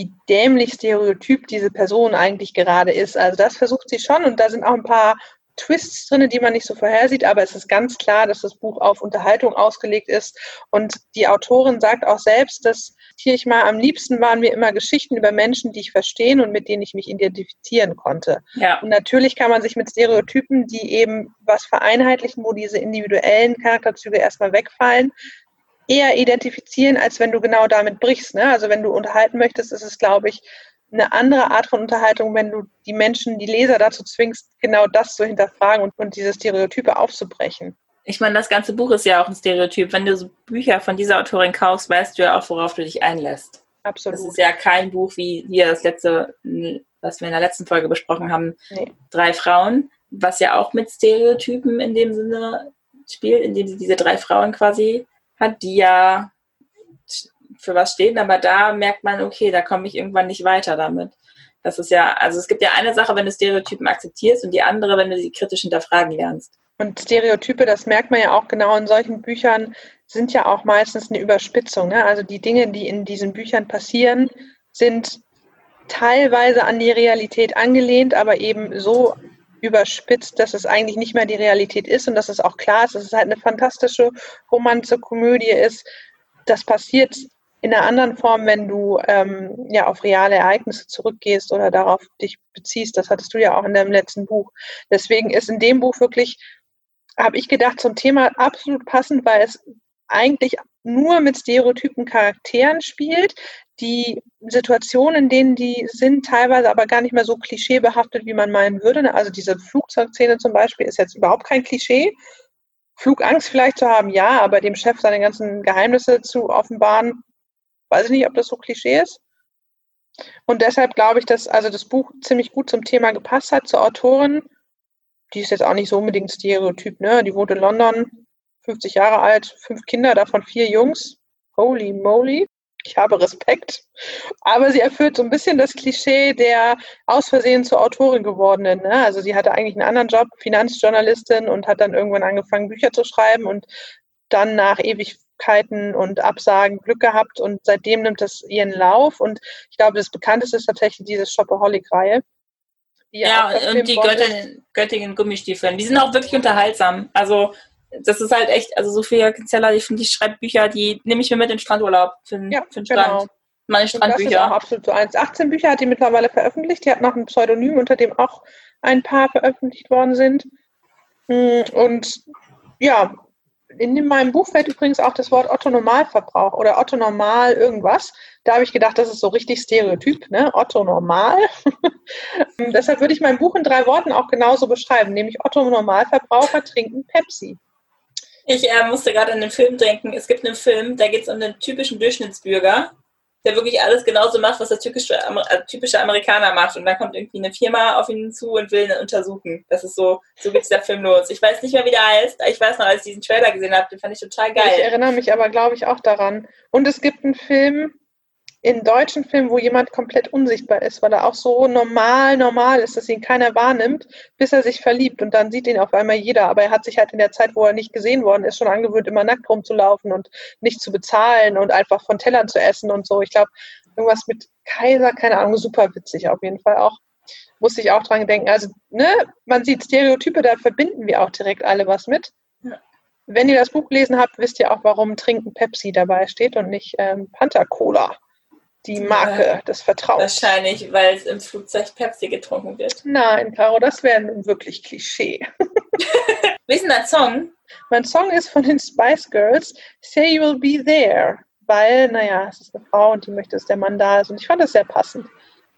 wie dämlich stereotyp diese Person eigentlich gerade ist. Also das versucht sie schon und da sind auch ein paar Twists drin, die man nicht so vorhersieht, aber es ist ganz klar, dass das Buch auf Unterhaltung ausgelegt ist. Und die Autorin sagt auch selbst, dass hier ich mal am liebsten waren mir immer Geschichten über Menschen, die ich verstehen und mit denen ich mich identifizieren konnte. Ja. Und natürlich kann man sich mit Stereotypen, die eben was vereinheitlichen, wo diese individuellen Charakterzüge erstmal wegfallen, eher identifizieren, als wenn du genau damit brichst. Ne? Also wenn du unterhalten möchtest, ist es, glaube ich, eine andere Art von Unterhaltung, wenn du die Menschen, die Leser dazu zwingst, genau das zu hinterfragen und, und diese Stereotype aufzubrechen. Ich meine, das ganze Buch ist ja auch ein Stereotyp. Wenn du so Bücher von dieser Autorin kaufst, weißt du ja auch, worauf du dich einlässt. Absolut. Das ist ja kein Buch wie hier das letzte, was wir in der letzten Folge besprochen haben, nee. Drei Frauen, was ja auch mit Stereotypen in dem Sinne spielt, indem sie diese drei Frauen quasi hat, die ja für was stehen, aber da merkt man, okay, da komme ich irgendwann nicht weiter damit. Das ist ja, also es gibt ja eine Sache, wenn du Stereotypen akzeptierst und die andere, wenn du sie kritisch hinterfragen lernst. Und Stereotype, das merkt man ja auch genau in solchen Büchern, sind ja auch meistens eine Überspitzung. Ne? Also die Dinge, die in diesen Büchern passieren, sind teilweise an die Realität angelehnt, aber eben so überspitzt, dass es eigentlich nicht mehr die Realität ist und dass es auch klar ist, dass es halt eine fantastische Romanze, Komödie ist. Das passiert in einer anderen Form, wenn du ähm, ja auf reale Ereignisse zurückgehst oder darauf dich beziehst. Das hattest du ja auch in deinem letzten Buch. Deswegen ist in dem Buch wirklich, habe ich gedacht, zum Thema absolut passend, weil es eigentlich nur mit stereotypen Charakteren spielt. Die Situationen, in denen die sind, teilweise aber gar nicht mehr so klischeebehaftet, wie man meinen würde. Also diese Flugzeugszene zum Beispiel ist jetzt überhaupt kein Klischee. Flugangst vielleicht zu haben, ja, aber dem Chef seine ganzen Geheimnisse zu offenbaren, Weiß ich nicht, ob das so Klischee ist. Und deshalb glaube ich, dass also das Buch ziemlich gut zum Thema gepasst hat, zur Autorin. Die ist jetzt auch nicht so unbedingt Stereotyp, ne? Die wohnt in London, 50 Jahre alt, fünf Kinder, davon vier Jungs. Holy moly. Ich habe Respekt. Aber sie erfüllt so ein bisschen das Klischee der aus Versehen zur Autorin gewordenen. Ne? Also sie hatte eigentlich einen anderen Job, Finanzjournalistin, und hat dann irgendwann angefangen, Bücher zu schreiben und dann nach ewig Schwierigkeiten und Absagen Glück gehabt und seitdem nimmt das ihren Lauf und ich glaube, das bekannteste ist tatsächlich diese Shopaholic-Reihe. Die ja, und die Göttin, Göttingen Gummistiefeln, die sind auch wirklich unterhaltsam. Also das ist halt echt, also Sophia Zeller, ich finde, die schreibt Bücher, die nehme ich mir mit in den Strandurlaub für, ja, für den Strand. Genau. Meine Strandbücher. das ist auch absolut so eins. 18 Bücher hat die mittlerweile veröffentlicht. Die hat noch ein Pseudonym, unter dem auch ein paar veröffentlicht worden sind. Hm, und ja, in meinem Buch fällt übrigens auch das Wort Otto Normalverbrauch oder Otto Normal irgendwas. Da habe ich gedacht, das ist so richtig Stereotyp, ne? Otto Normal. Deshalb würde ich mein Buch in drei Worten auch genauso beschreiben, nämlich Otto Normalverbraucher trinken Pepsi. Ich äh, musste gerade an den Film denken. Es gibt einen Film, da geht es um einen typischen Durchschnittsbürger, der wirklich alles genauso macht, was der typische, äh, typische Amerikaner macht. Und dann kommt irgendwie eine Firma auf ihn zu und will ihn untersuchen. Das ist so, so geht der Film los. Ich weiß nicht mehr, wie der heißt. Ich weiß noch, als ich diesen Trailer gesehen habe, den fand ich total geil. Ich erinnere mich aber, glaube ich, auch daran. Und es gibt einen Film, in deutschen Filmen, wo jemand komplett unsichtbar ist, weil er auch so normal, normal ist, dass ihn keiner wahrnimmt, bis er sich verliebt und dann sieht ihn auf einmal jeder. Aber er hat sich halt in der Zeit, wo er nicht gesehen worden ist, schon angewöhnt, immer nackt rumzulaufen und nicht zu bezahlen und einfach von Tellern zu essen und so. Ich glaube, irgendwas mit Kaiser, keine Ahnung, super witzig auf jeden Fall auch. Musste ich auch dran denken. Also, ne, man sieht Stereotype, da verbinden wir auch direkt alle was mit. Ja. Wenn ihr das Buch gelesen habt, wisst ihr auch, warum Trinken Pepsi dabei steht und nicht ähm, Panther Cola. Die Marke Ja. des Vertrauens. Wahrscheinlich, weil es im Flugzeug Pepsi getrunken wird. Nein, Caro, das wäre nun wirklich Klischee. Wie ist denn dein Song? Mein Song ist von den Spice Girls, Say You Will Be There, weil, naja, es ist eine Frau und die möchte, dass der Mann da ist. Und ich fand das sehr passend.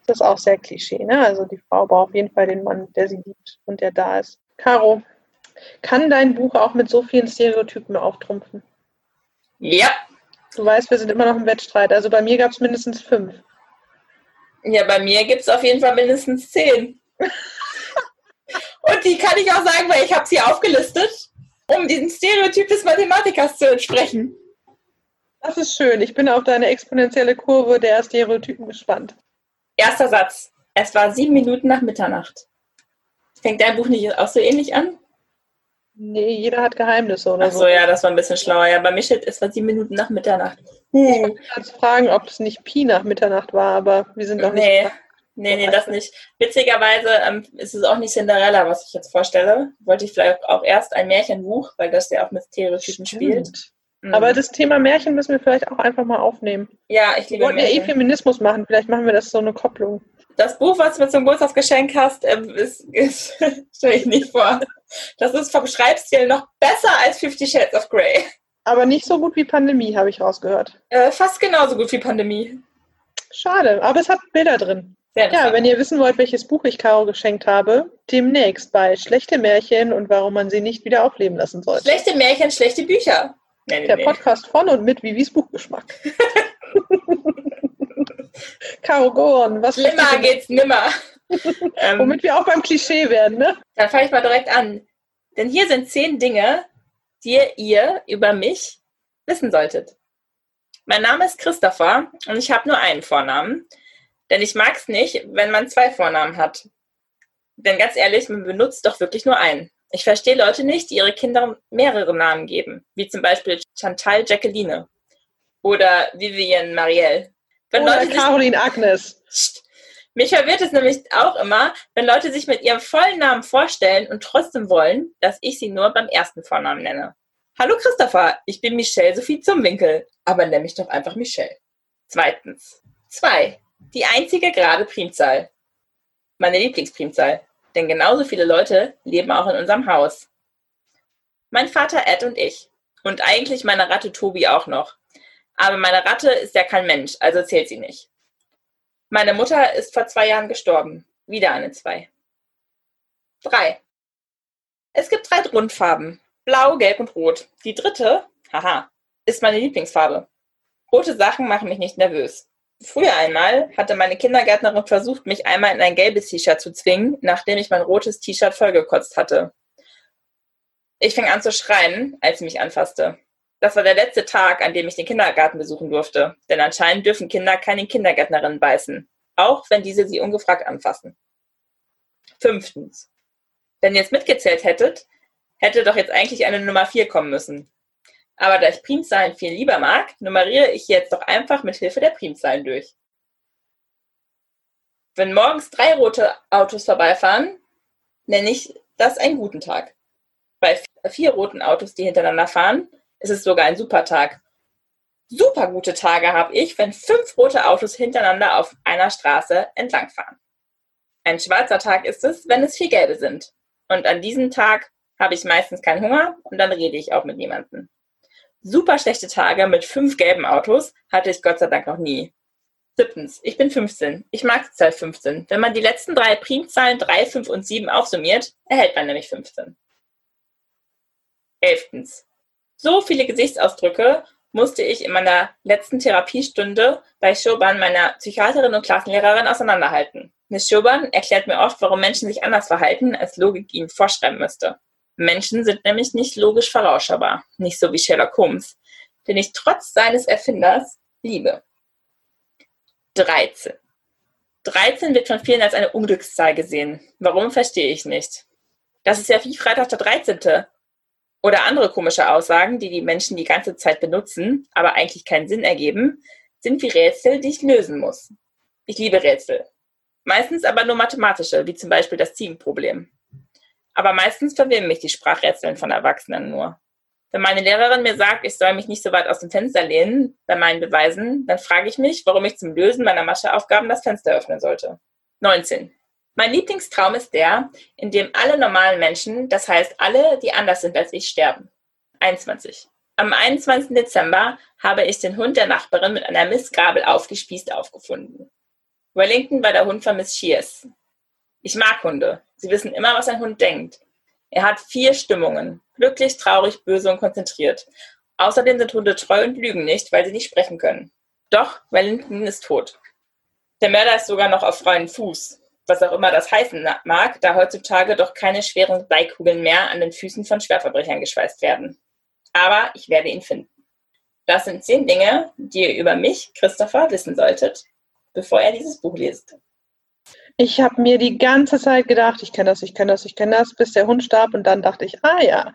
Das ist auch sehr Klischee, ne? Also die Frau braucht auf jeden Fall den Mann, der sie liebt und der da ist. Caro, kann dein Buch auch mit so vielen Stereotypen auftrumpfen? Ja. Du weißt, wir sind immer noch im Wettstreit. Also bei mir gab es mindestens fünf. Ja, bei mir gibt es auf jeden Fall mindestens zehn. Und die kann ich auch sagen, weil ich habe sie aufgelistet, um diesem Stereotyp des Mathematikers zu entsprechen. Das ist schön. Ich bin auf deine exponentielle Kurve der Stereotypen gespannt. Erster Satz. Es war sieben Minuten nach Mitternacht. Fängt dein Buch nicht auch so ähnlich an? Nee, jeder hat Geheimnisse oder Ach so, ja, das war ein bisschen schlauer. Ja, bei mir steht, es war sieben Minuten nach Mitternacht. Ich Huh. wollte gerade fragen, ob es nicht Pi nach Mitternacht war, aber wir sind doch nicht. Nee, nee, nee, das nicht. Witzigerweise ähm, ist es auch nicht Cinderella, was ich jetzt vorstelle. Wollte ich vielleicht auch erst ein Märchenbuch, weil das ja auch mit Stereotypen spielt. Mhm. Aber das Thema Märchen müssen wir vielleicht auch einfach mal aufnehmen. ja, ich Wir liebe wollten ja eh. Feminismus machen, vielleicht machen wir das so eine Kopplung. Das Buch, was du mir zum Geburtstagsgeschenk hast, ähm, stelle ich nicht vor. Das ist vom Schreibstil noch besser als Fifty Shades of Grey. Aber nicht so gut wie Pandemie, habe ich rausgehört. Äh, fast genauso gut wie Pandemie. Schade, aber es hat Bilder drin. Sehr Ja, wenn ihr wissen wollt, welches Buch ich Caro geschenkt habe, demnächst bei Schlechte Märchen und warum man sie nicht wieder aufleben lassen sollte. Schlechte Märchen, schlechte Bücher. Nee, nee, Der. Podcast von und mit Vivis Buchgeschmack. Caro, go on. Was Schlimmer geht's nimmer. ähm, Womit wir auch beim Klischee werden, ne? Dann fange ich mal direkt an. Denn hier sind zehn Dinge, die ihr über mich wissen solltet. Mein Name ist Christopher und ich habe nur einen Vornamen. Denn ich mag es nicht, wenn man zwei Vornamen hat. Denn ganz ehrlich, man benutzt doch wirklich nur einen. Ich verstehe Leute nicht, die ihre Kinder mehrere Namen geben. Wie zum Beispiel Chantal Jacqueline oder Vivian Marielle. Wenn Oder Leute sich Caroline Agnes. Psst. Mich verwirrt es nämlich auch immer, wenn Leute sich mit ihrem vollen Namen vorstellen und trotzdem wollen, dass ich sie nur beim ersten Vornamen nenne. Hallo Christopher, ich bin Michelle Sophie Zumwinkel, aber nenn mich doch einfach Michelle. Zweitens. Zwei. Die einzige gerade Primzahl. Meine Lieblingsprimzahl. Denn genauso viele Leute leben auch in unserem Haus. Mein Vater Ed und ich. Und eigentlich meine Ratte Tobi auch noch. Aber meine Ratte ist ja kein Mensch, also zählt sie nicht. Meine Mutter ist vor zwei Jahren gestorben. Wieder eine zwei. Drei. Es gibt drei Grundfarben. Blau, Gelb und Rot. Die dritte, haha, ist meine Lieblingsfarbe. Rote Sachen machen mich nicht nervös. Früher einmal hatte meine Kindergärtnerin versucht, mich einmal in ein gelbes T-Shirt zu zwingen, nachdem ich mein rotes T-Shirt vollgekotzt hatte. Ich fing an zu schreien, als sie mich anfasste. Das war der letzte Tag, an dem ich den Kindergarten besuchen durfte, denn anscheinend dürfen Kinder keine Kindergärtnerinnen beißen, auch wenn diese sie ungefragt anfassen. Fünftens. Wenn ihr jetzt mitgezählt hättet, hätte doch jetzt eigentlich eine Nummer 4 kommen müssen. Aber da ich Primzahlen viel lieber mag, nummeriere ich jetzt doch einfach mit Hilfe der Primzahlen durch. Wenn morgens drei rote Autos vorbeifahren, nenne ich das einen guten Tag. Bei vier roten Autos, die hintereinander fahren, ist es sogar ein super Tag. Super gute Tage habe ich, wenn fünf rote Autos hintereinander auf einer Straße entlangfahren. Ein schwarzer Tag ist es, wenn es vier gelbe sind. Und an diesem Tag habe ich meistens keinen Hunger und dann rede ich auch mit niemandem. Super schlechte Tage mit fünf gelben Autos hatte ich Gott sei Dank noch nie. Siebtens, ich bin 15. Ich mag die Zahl 15. Wenn man die letzten drei Primzahlen 3, 5 und 7 aufsummiert, erhält man nämlich 15. Elftens. So viele Gesichtsausdrücke musste ich in meiner letzten Therapiestunde bei Schoban, meiner Psychiaterin und Klassenlehrerin, auseinanderhalten. Miss Schoban erklärt mir oft, warum Menschen sich anders verhalten, als Logik ihnen vorschreiben müsste. Menschen sind nämlich nicht logisch vorausschaubar, nicht so wie Sherlock Holmes, den ich trotz seines Erfinders liebe. 13. 13 wird von vielen als eine Unglückszahl gesehen. Warum, verstehe ich nicht. Das ist ja wie Freitag der 13. Oder andere komische Aussagen, die die Menschen die ganze Zeit benutzen, aber eigentlich keinen Sinn ergeben, sind wie Rätsel, die ich lösen muss. Ich liebe Rätsel. Meistens aber nur mathematische, wie zum Beispiel das Ziegenproblem. Aber meistens verwirren mich die Sprachrätseln von Erwachsenen nur. Wenn meine Lehrerin mir sagt, ich soll mich nicht so weit aus dem Fenster lehnen bei meinen Beweisen, dann frage ich mich, warum ich zum Lösen meiner Mascheaufgaben das Fenster öffnen sollte. 19. Mein Lieblingstraum ist der, in dem alle normalen Menschen, das heißt alle, die anders sind als ich, sterben. 21. Am 21. Dezember habe ich den Hund der Nachbarin mit einer Mistgabel aufgespießt aufgefunden. Wellington war der Hund von Miss Shears. Ich mag Hunde. Sie wissen immer, was ein Hund denkt. Er hat vier Stimmungen. Glücklich, traurig, böse und konzentriert. Außerdem sind Hunde treu und lügen nicht, weil sie nicht sprechen können. Doch Wellington ist tot. Der Mörder ist sogar noch auf freien Fuß. Was auch immer das heißen mag, da heutzutage doch keine schweren Bleikugeln mehr an den Füßen von Schwerverbrechern geschweißt werden. Aber ich werde ihn finden. Das sind zehn Dinge, die ihr über mich, Christopher, wissen solltet, bevor er dieses Buch liest. Ich habe mir die ganze Zeit gedacht, ich kenne das, ich kenne das, ich kenne das, bis der Hund starb und dann dachte ich, ah ja,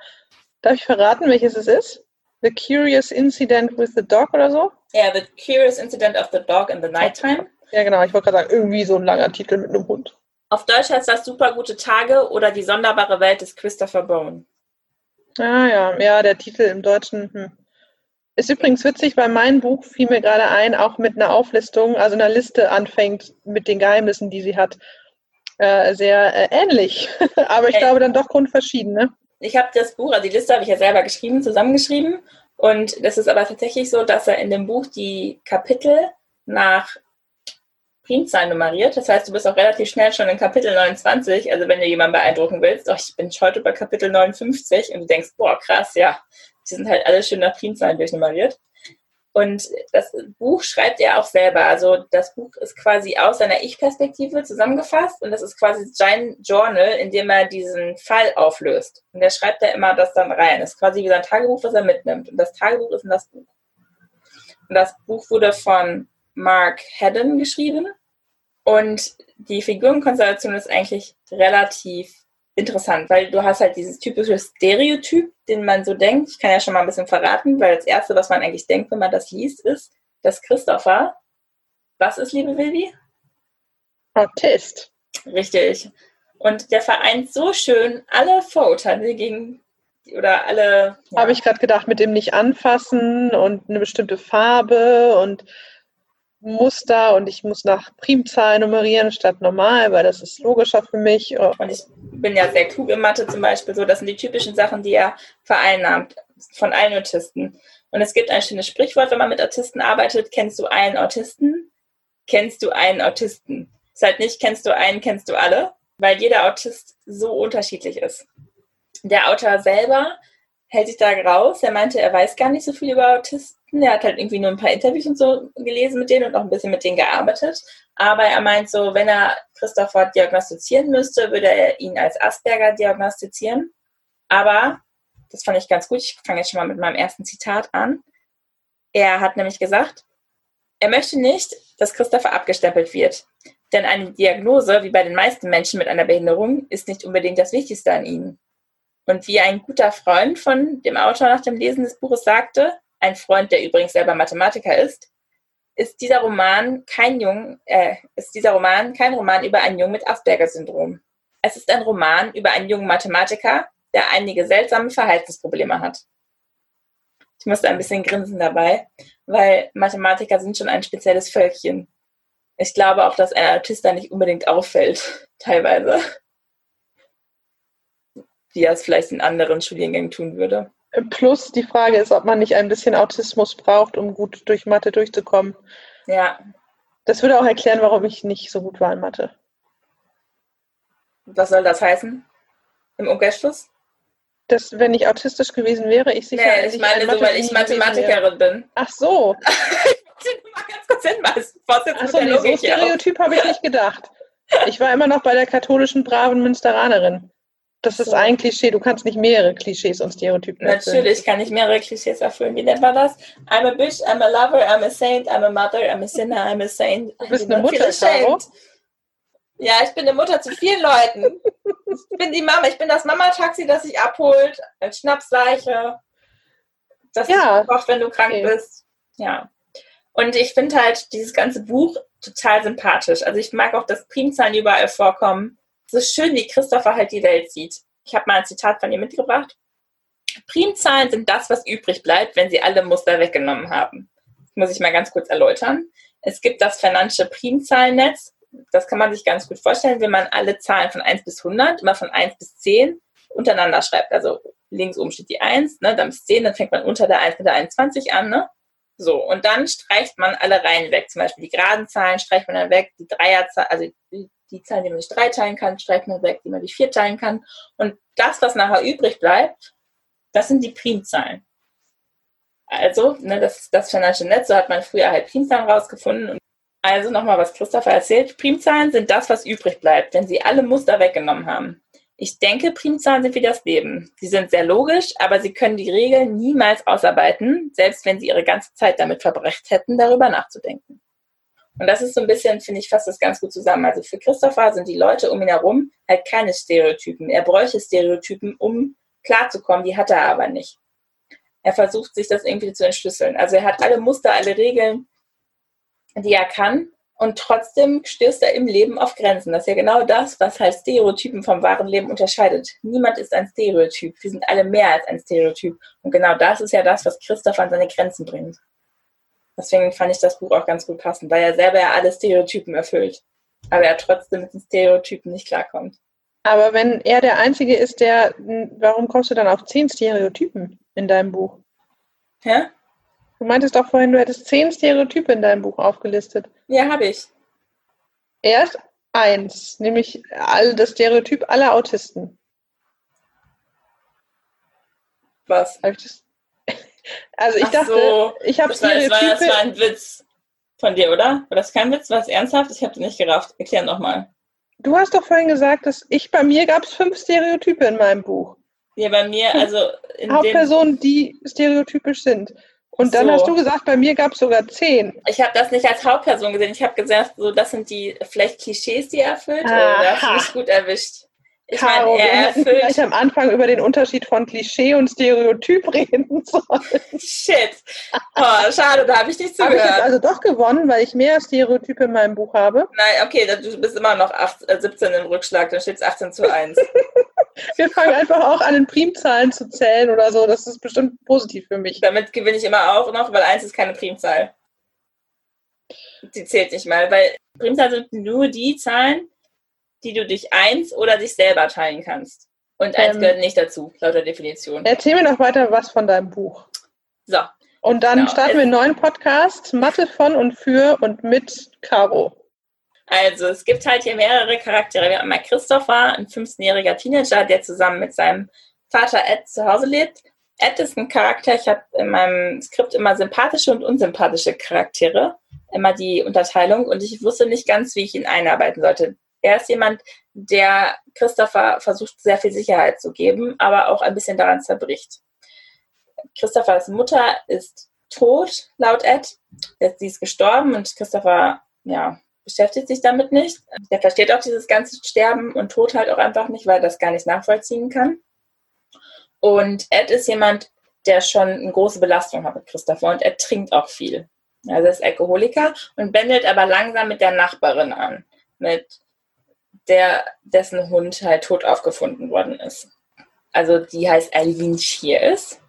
darf ich verraten, welches es ist? The Curious Incident with the Dog oder so? Ja, yeah, The Curious Incident of the Dog in the Nighttime. Ja, genau, ich wollte gerade sagen, irgendwie so ein langer Titel mit einem Hund. Auf Deutsch heißt das Super gute Tage oder Die sonderbare Welt des Christopher Bone. Ah ja, ja, der Titel im Deutschen. Hm. Ist übrigens witzig, weil mein Buch fiel mir gerade ein, auch mit einer Auflistung, also einer Liste anfängt mit den Geheimnissen, die sie hat. Äh, sehr äh, ähnlich, aber ich okay. glaube dann doch grundverschieden. Ne? Ich habe das Buch, also die Liste habe ich ja selber geschrieben, zusammengeschrieben. Und das ist aber tatsächlich so, dass er in dem Buch die Kapitel nach Primzahlen nummeriert. Das heißt, du bist auch relativ schnell schon in Kapitel 29. Also wenn du jemanden beeindrucken willst, oh, ich bin heute bei Kapitel 59 und du denkst, boah, krass, ja, die sind halt alle schön nach Primzahlen durchnummeriert. Und das Buch schreibt er auch selber. Also das Buch ist quasi aus seiner Ich-Perspektive zusammengefasst und das ist quasi sein Journal, in dem er diesen Fall auflöst. Und er schreibt da immer das dann rein. Das ist quasi wie sein Tagebuch, was er mitnimmt. Und das Tagebuch ist in das Buch. Und das Buch wurde von Mark Haddon geschrieben. Und die Figurenkonstellation ist eigentlich relativ interessant, weil du hast halt dieses typische Stereotyp, den man so denkt. Ich kann ja schon mal ein bisschen verraten, weil das Erste, was man eigentlich denkt, wenn man das liest, ist, dass Christopher, was ist, liebe Vivi? Autist. Richtig. Und der vereint so schön alle Vorurteile gegen oder alle. Ja. Habe ich gerade gedacht, mit dem nicht anfassen und eine bestimmte Farbe und Muster und ich muss nach Primzahl nummerieren statt normal, weil das ist logischer für mich. Und ich bin ja sehr klug in Mathe zum Beispiel, so das sind die typischen Sachen, die er vereinnahmt von allen Autisten. Und es gibt ein schönes Sprichwort, wenn man mit Autisten arbeitet, kennst du einen Autisten, kennst du einen Autisten. Es ist halt nicht, kennst du einen, kennst du alle, weil jeder Autist so unterschiedlich ist. Der Autor selber hält sich da raus. Er meinte, er weiß gar nicht so viel über Autisten. Er hat halt irgendwie nur ein paar Interviews und so gelesen mit denen und auch ein bisschen mit denen gearbeitet. Aber er meint so, wenn er Christopher diagnostizieren müsste, würde er ihn als Asperger diagnostizieren. Aber, das fand ich ganz gut, ich fange jetzt schon mal mit meinem ersten Zitat an. Er hat nämlich gesagt, er möchte nicht, dass Christopher abgestempelt wird. Denn eine Diagnose, wie bei den meisten Menschen mit einer Behinderung, ist nicht unbedingt das Wichtigste an ihnen. Und wie ein guter Freund von dem Autor nach dem Lesen des Buches sagte, ein Freund, der übrigens selber Mathematiker ist, ist dieser Roman kein Jung, äh, ist dieser Roman kein Roman über einen Jungen mit Asperger-Syndrom. Es ist ein Roman über einen jungen Mathematiker, der einige seltsame Verhaltensprobleme hat. Ich musste ein bisschen grinsen dabei, weil Mathematiker sind schon ein spezielles Völkchen. Ich glaube auch, dass ein Autist da nicht unbedingt auffällt, teilweise wie er es vielleicht in anderen Studiengängen tun würde. Plus die Frage ist, ob man nicht ein bisschen Autismus braucht, um gut durch Mathe durchzukommen. Ja. Das würde auch erklären, warum ich nicht so gut war in Mathe. Was soll das heißen? Im Umkehrschluss? Dass, wenn ich autistisch gewesen wäre, ich sicher. Nee, ich meine so, weil ich Mathematikerin bin. Ach so. ich mal ganz kurz hinweisen. Ach so, nee, so Stereotyp habe ich nicht gedacht. Ich war immer noch bei der katholischen, braven Münsteranerin. Das ist so. ein Klischee. Du kannst nicht mehrere Klischees und Stereotypen erfüllen. Natürlich kann ich mehrere Klischees erfüllen. Wie nennt man das? I'm a bitch, I'm a lover, I'm a saint, I'm a mother, I'm a sinner, I'm a saint. Du bist eine Mutter, Caro. Ja, ich bin eine Mutter zu vielen Leuten. ich bin die Mama, ich bin das Mama-Taxi, das sich abholt, als Schnapsleiche, das ja. kocht, wenn du krank okay. bist. Ja. Und ich finde halt dieses ganze Buch total sympathisch. Also ich mag auch, dass Primzahlen überall vorkommen. Es ist schön, wie Christopher halt die Welt sieht. Ich habe mal ein Zitat von ihr mitgebracht. Primzahlen sind das, was übrig bleibt, wenn sie alle Muster weggenommen haben. Das muss ich mal ganz kurz erläutern. Es gibt das Fernandsche Primzahlennetz. Das kann man sich ganz gut vorstellen, wenn man alle Zahlen von 1 bis 100, immer von 1 bis 10 untereinander schreibt. Also links oben steht die 1, ne, dann bis 10, dann fängt man unter der 1 mit der 21 an. Ne? So, und dann streicht man alle Reihen weg. Zum Beispiel die geraden Zahlen streicht man dann weg, die Dreierzahlen, also die, die Zahlen, die man durch drei teilen kann, streicht man weg, die man durch vier teilen kann. Und das, was nachher übrig bleibt, das sind die Primzahlen. Also, ne, das das Financial Netz, so hat man früher halt Primzahlen rausgefunden. Also nochmal, was Christopher erzählt. Primzahlen sind das, was übrig bleibt, wenn sie alle Muster weggenommen haben. Ich denke, Primzahlen sind wie das Leben. Sie sind sehr logisch, aber sie können die Regeln niemals ausarbeiten, selbst wenn sie ihre ganze Zeit damit verbracht hätten, darüber nachzudenken. Und das ist so ein bisschen, finde ich, fasst das ganz gut zusammen. Also für Christopher sind die Leute um ihn herum halt keine Stereotypen. Er bräuchte Stereotypen, um klarzukommen, die hat er aber nicht. Er versucht sich das irgendwie zu entschlüsseln. Also er hat alle Muster, alle Regeln, die er kann, und trotzdem stößt er im Leben auf Grenzen. Das ist ja genau das, was halt Stereotypen vom wahren Leben unterscheidet. Niemand ist ein Stereotyp. Wir sind alle mehr als ein Stereotyp. Und genau das ist ja das, was Christoph an seine Grenzen bringt. Deswegen fand ich das Buch auch ganz gut passend, weil er selber ja alle Stereotypen erfüllt. Aber er trotzdem mit den Stereotypen nicht klarkommt. Aber wenn er der Einzige ist, der, warum kommst du dann auf zehn Stereotypen in deinem Buch? Hä? Du meintest doch vorhin, du hättest zehn Stereotype in deinem Buch aufgelistet. Ja, habe ich. Erst eins, nämlich all, das Stereotyp aller Autisten. Was? Hab ich das? Also ich Ach dachte, so, ich habe Das war, das, war, Stereotype. das war ein Witz von dir, oder? War das kein Witz? War es ernsthaft? Ich habe den nicht gerafft. Erklär nochmal. Du hast doch vorhin gesagt, dass ich bei mir gab es fünf Stereotype in meinem Buch. Ja, bei mir, also in dem, Hauptpersonen, die stereotypisch sind. Und dann So. hast du gesagt, bei mir gab es sogar zehn. ich habe das nicht als Hauptperson gesehen. Ich habe gesagt, so das sind die vielleicht Klischees, die er erfüllt. Oder da hast du Aha. mich gut erwischt. Ich Caro, meine, er wir vielleicht am Anfang über den Unterschied von Klischee und Stereotyp reden sollen. Shit. Oh, schade, da habe ich nicht Habe ich zugehört. also doch gewonnen, weil ich mehr Stereotype in meinem Buch habe. Nein, okay, du bist immer noch 8, äh, 17 im Rückschlag, dann steht es 18 zu 1. Wir fangen einfach auch an, in Primzahlen zu zählen oder so. Das ist bestimmt positiv für mich. Damit gewinne ich immer auch noch, weil 1 ist keine Primzahl. Die zählt nicht mal, weil Primzahlen sind nur die Zahlen, die du durch 1 oder dich selber teilen kannst. Und 1 Ähm. gehört nicht dazu, laut der Definition. Erzähl mir noch weiter was von deinem Buch. So, Und dann Genau, starten wir einen neuen Podcast, Mathe von und für und mit Caro. Also, es gibt halt hier mehrere Charaktere. Wir haben mal Christopher, ein 15-jähriger Teenager, der zusammen mit seinem Vater Ed zu Hause lebt. Ed ist ein Charakter, ich habe in meinem Skript immer sympathische und unsympathische Charaktere, immer die Unterteilung und ich wusste nicht ganz, wie ich ihn einarbeiten sollte. Er ist jemand, der Christopher versucht, sehr viel Sicherheit zu geben, aber auch ein bisschen daran zerbricht. Christophers Mutter ist tot, laut Ed. Sie ist gestorben und Christopher, ja, beschäftigt sich damit nicht. Der versteht auch dieses ganze Sterben und Tod halt auch einfach nicht, weil er das gar nicht nachvollziehen kann. Und Ed ist jemand, der schon eine große Belastung hat mit Christopher und er trinkt auch viel. Also er ist Alkoholiker und bändelt aber langsam mit der Nachbarin an, mit der, dessen Hund halt tot aufgefunden worden ist. Also die heißt Eileen Shears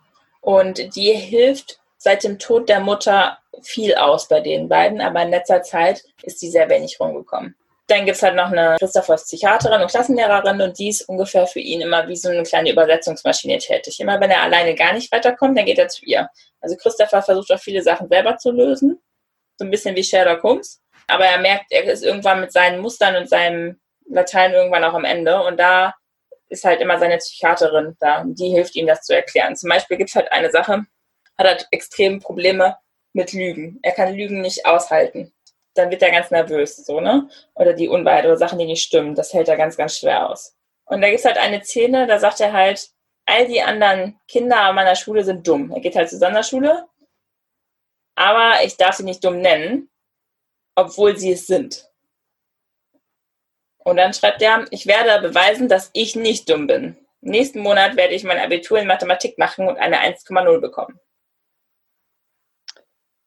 und die hilft seit dem Tod der Mutter viel aus bei den beiden, aber in letzter Zeit ist sie sehr wenig rumgekommen. Dann gibt es halt noch eine Christophers Psychiaterin und Klassenlehrerin und die ist ungefähr für ihn immer wie so eine kleine Übersetzungsmaschine tätig. Immer wenn er alleine gar nicht weiterkommt, dann geht er zu ihr. Also Christopher versucht auch viele Sachen selber zu lösen, so ein bisschen wie Sherlock Holmes, aber er merkt, er ist irgendwann mit seinen Mustern und seinem Latein irgendwann auch am Ende und da ist halt immer seine Psychiaterin da und die hilft ihm das zu erklären. Zum Beispiel gibt es halt eine Sache, hat halt extrem Probleme mit Lügen. Er kann Lügen nicht aushalten. Dann wird er ganz nervös, so, ne? Oder die Unwahrheit oder Sachen, die nicht stimmen. Das hält er ganz, ganz schwer aus. Und da gibt es halt eine Szene, da sagt er halt, all die anderen Kinder an meiner Schule sind dumm. Er geht halt zur Sonderschule, aber ich darf sie nicht dumm nennen, obwohl sie es sind. Und dann schreibt er, ich werde beweisen, dass ich nicht dumm bin. Nächsten Monat werde ich mein Abitur in Mathematik machen und eine 1,0 bekommen.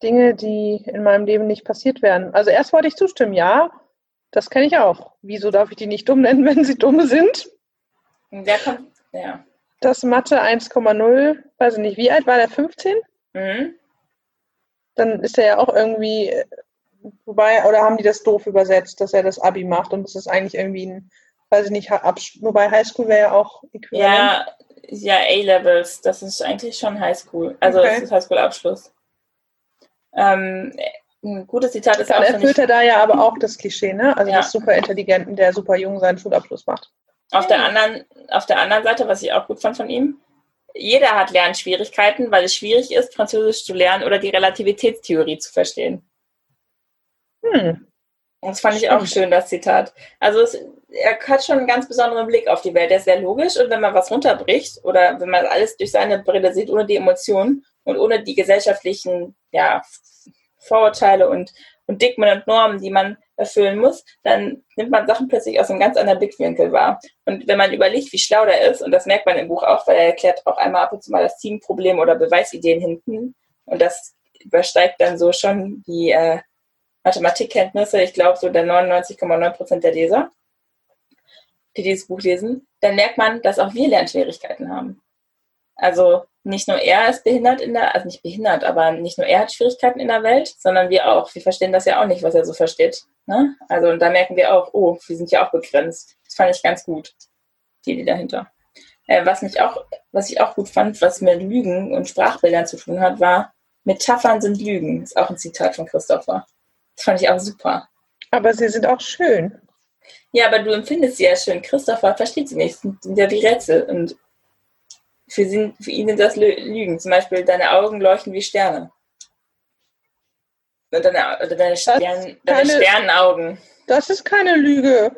Dinge, die in meinem Leben nicht passiert wären. Also erst wollte ich zustimmen, ja, das kenne ich auch. Wieso darf ich die nicht dumm nennen, wenn sie dumm sind? Der kommt, ja. Das Mathe 1,0, weiß ich nicht, wie alt war der? 15? Mhm. Dann ist er ja auch irgendwie, wobei, oder haben die das doof übersetzt, dass er das Abi macht und es ist eigentlich irgendwie ein, weiß ich nicht, wobei Highschool wäre ja auch äquivalent. Ja, ja, A-Levels, das ist eigentlich schon Highschool. Also okay. das ist Highschool-Abschluss. Ähm, ein gutes Zitat ist Dann auch. Erfüllt er da ja aber auch das Klischee, ne? Also ja. das super Intelligenten, der super jung seinen Schulabschluss macht. Auf, der anderen, auf der anderen Seite, was ich auch gut fand von ihm, jeder hat Lernschwierigkeiten, weil es schwierig ist, Französisch zu lernen oder die Relativitätstheorie zu verstehen. Hm. Das fand ich auch schön, das Zitat. Also es, er hat schon einen ganz besonderen Blick auf die Welt. Der ist sehr logisch und wenn man was runterbricht oder wenn man alles durch seine Brille sieht, ohne die Emotionen und ohne die gesellschaftlichen ja, Vorurteile und, und Digmen und Normen, die man erfüllen muss, dann nimmt man Sachen plötzlich aus einem ganz anderen Blickwinkel wahr. Und wenn man überlegt, wie schlau der ist, und das merkt man im Buch auch, weil er erklärt auch einmal ab und zu mal das Teamproblem oder Beweisideen hinten, und das übersteigt dann so schon die äh, Mathematikkenntnisse, ich glaube so der 99,9 Prozent der Leser, die dieses Buch lesen, dann merkt man, dass auch wir Lernschwierigkeiten haben. Also nicht nur er ist behindert in der, also nicht behindert, aber nicht nur er hat Schwierigkeiten in der Welt, sondern wir auch. Wir verstehen das ja auch nicht, was er so versteht. Ne? Also und da merken wir auch, oh, wir sind ja auch begrenzt. Das fand ich ganz gut, die Idee dahinter. Äh, was mich auch, was ich auch gut fand, was mit Lügen und Sprachbildern zu tun hat, war, Metaphern sind Lügen. Ist auch ein Zitat von Christopher. Das fand ich auch super. Aber sie sind auch schön. Ja, aber du empfindest sie ja schön. Christopher versteht sie nicht. Das sind ja die Rätsel. Und für, sie, für ihn sind das Lügen. Zum Beispiel, deine Augen leuchten wie Sterne. Und deine, oder deine, Stern, deine Sternenaugen. Das ist keine Lüge.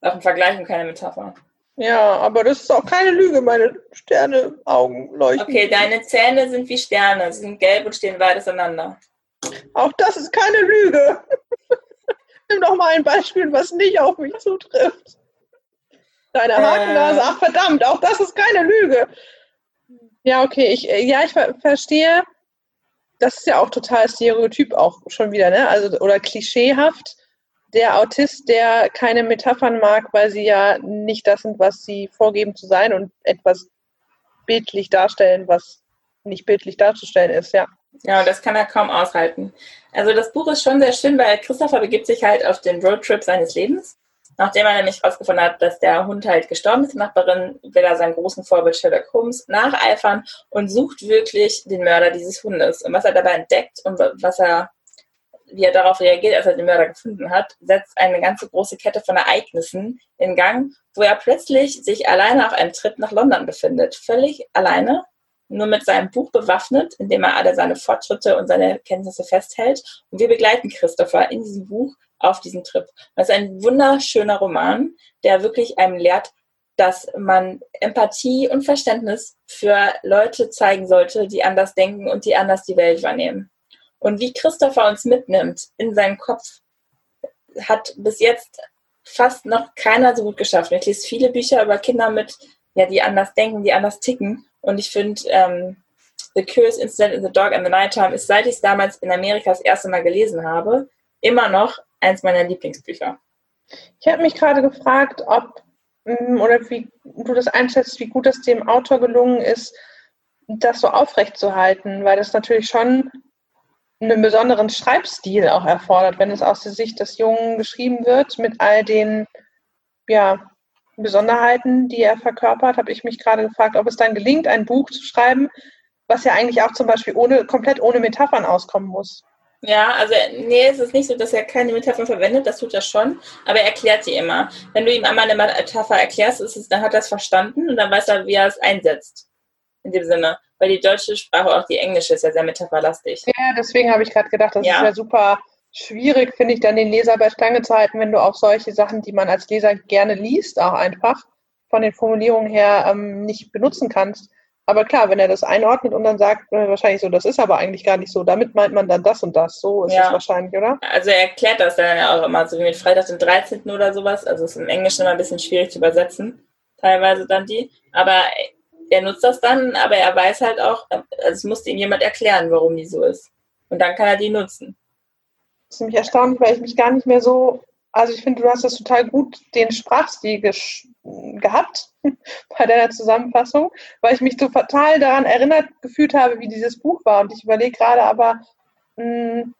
Auch ein Vergleich und keine Metapher. Ja, aber das ist auch keine Lüge. Meine Sterneaugen leuchten. Okay, deine Zähne sind wie Sterne. Sie sind gelb und stehen weit auseinander. Auch das ist keine Lüge. Nimm doch mal ein Beispiel, was nicht auf mich zutrifft. Deine Hakennase, äh. ach verdammt, auch das ist keine Lüge. Ja, okay, ich, äh, ja, ich ver verstehe. Das ist ja auch total stereotyp auch schon wieder, ne? Also, oder klischeehaft. Der Autist, der keine Metaphern mag, weil sie ja nicht das sind, was sie vorgeben zu sein und etwas bildlich darstellen, was nicht bildlich darzustellen ist, ja. Ja, das kann er kaum aushalten. Also das Buch ist schon sehr schön, weil Christopher begibt sich halt auf den Roadtrip seines Lebens. Nachdem er nämlich herausgefunden hat, dass der Hund halt gestorben ist, die Nachbarin will er seinen großen Vorbild Sherlock Holmes nacheifern und sucht wirklich den Mörder dieses Hundes. Und was er dabei entdeckt und was er, wie er darauf reagiert, als er den Mörder gefunden hat, setzt eine ganze große Kette von Ereignissen in Gang, wo er plötzlich sich alleine auf einem Trip nach London befindet. Völlig alleine nur mit seinem Buch bewaffnet, in dem er alle seine Fortschritte und seine Kenntnisse festhält. Und wir begleiten Christopher in diesem Buch auf diesen Trip. Das ist ein wunderschöner Roman, der wirklich einem lehrt, dass man Empathie und Verständnis für Leute zeigen sollte, die anders denken und die anders die Welt wahrnehmen. Und wie Christopher uns mitnimmt in seinen Kopf, hat bis jetzt fast noch keiner so gut geschafft. Ich lese viele Bücher über Kinder mit, ja, die anders denken, die anders ticken. Und ich finde, ähm, The Curious Incident in the Dog and the Nighttime ist, seit ich es damals in Amerika das erste Mal gelesen habe, immer noch eins meiner Lieblingsbücher. Ich habe mich gerade gefragt, ob mm, oder wie du das einschätzt, wie gut es dem Autor gelungen ist, das so aufrechtzuerhalten, weil das natürlich schon einen besonderen Schreibstil auch erfordert, wenn es aus der Sicht des Jungen geschrieben wird, mit all den ja, Besonderheiten, die er verkörpert, habe ich mich gerade gefragt, ob es dann gelingt, ein Buch zu schreiben, was ja eigentlich auch zum Beispiel ohne, komplett ohne Metaphern auskommen muss. Ja, also nee, es ist nicht so, dass er keine Metaphern verwendet, das tut er schon, aber er erklärt sie immer. Wenn du ihm einmal eine Metapher erklärst, ist es, dann hat er es verstanden und dann weiß er, wie er es einsetzt. In dem Sinne. Weil die deutsche Sprache, auch die englische, ist ja sehr metapherlastig. Ja, deswegen habe ich gerade gedacht, das ja. ist ja super schwierig, finde ich, dann den Leser bei Stange zu halten, wenn du auch solche Sachen, die man als Leser gerne liest, auch einfach von den Formulierungen her ähm, nicht benutzen kannst. Aber klar, wenn er das einordnet und dann sagt, äh, wahrscheinlich so, das ist aber eigentlich gar nicht so, damit meint man dann das und das. So ist ja. es wahrscheinlich, oder? Also er erklärt das dann ja auch immer, so wie mit Freitag den 13. oder sowas. Also ist im Englischen immer ein bisschen schwierig zu übersetzen, teilweise dann die. Aber er nutzt das dann, aber er weiß halt auch, also es musste ihm jemand erklären, warum die so ist. Und dann kann er die nutzen. Nämlich erstaunlich, weil ich mich gar nicht mehr so, also ich finde, du hast das total gut, den Sprachstil gehabt bei deiner Zusammenfassung, weil ich mich so total daran erinnert gefühlt habe, wie dieses Buch war. Und ich überlege gerade aber, mh, hm,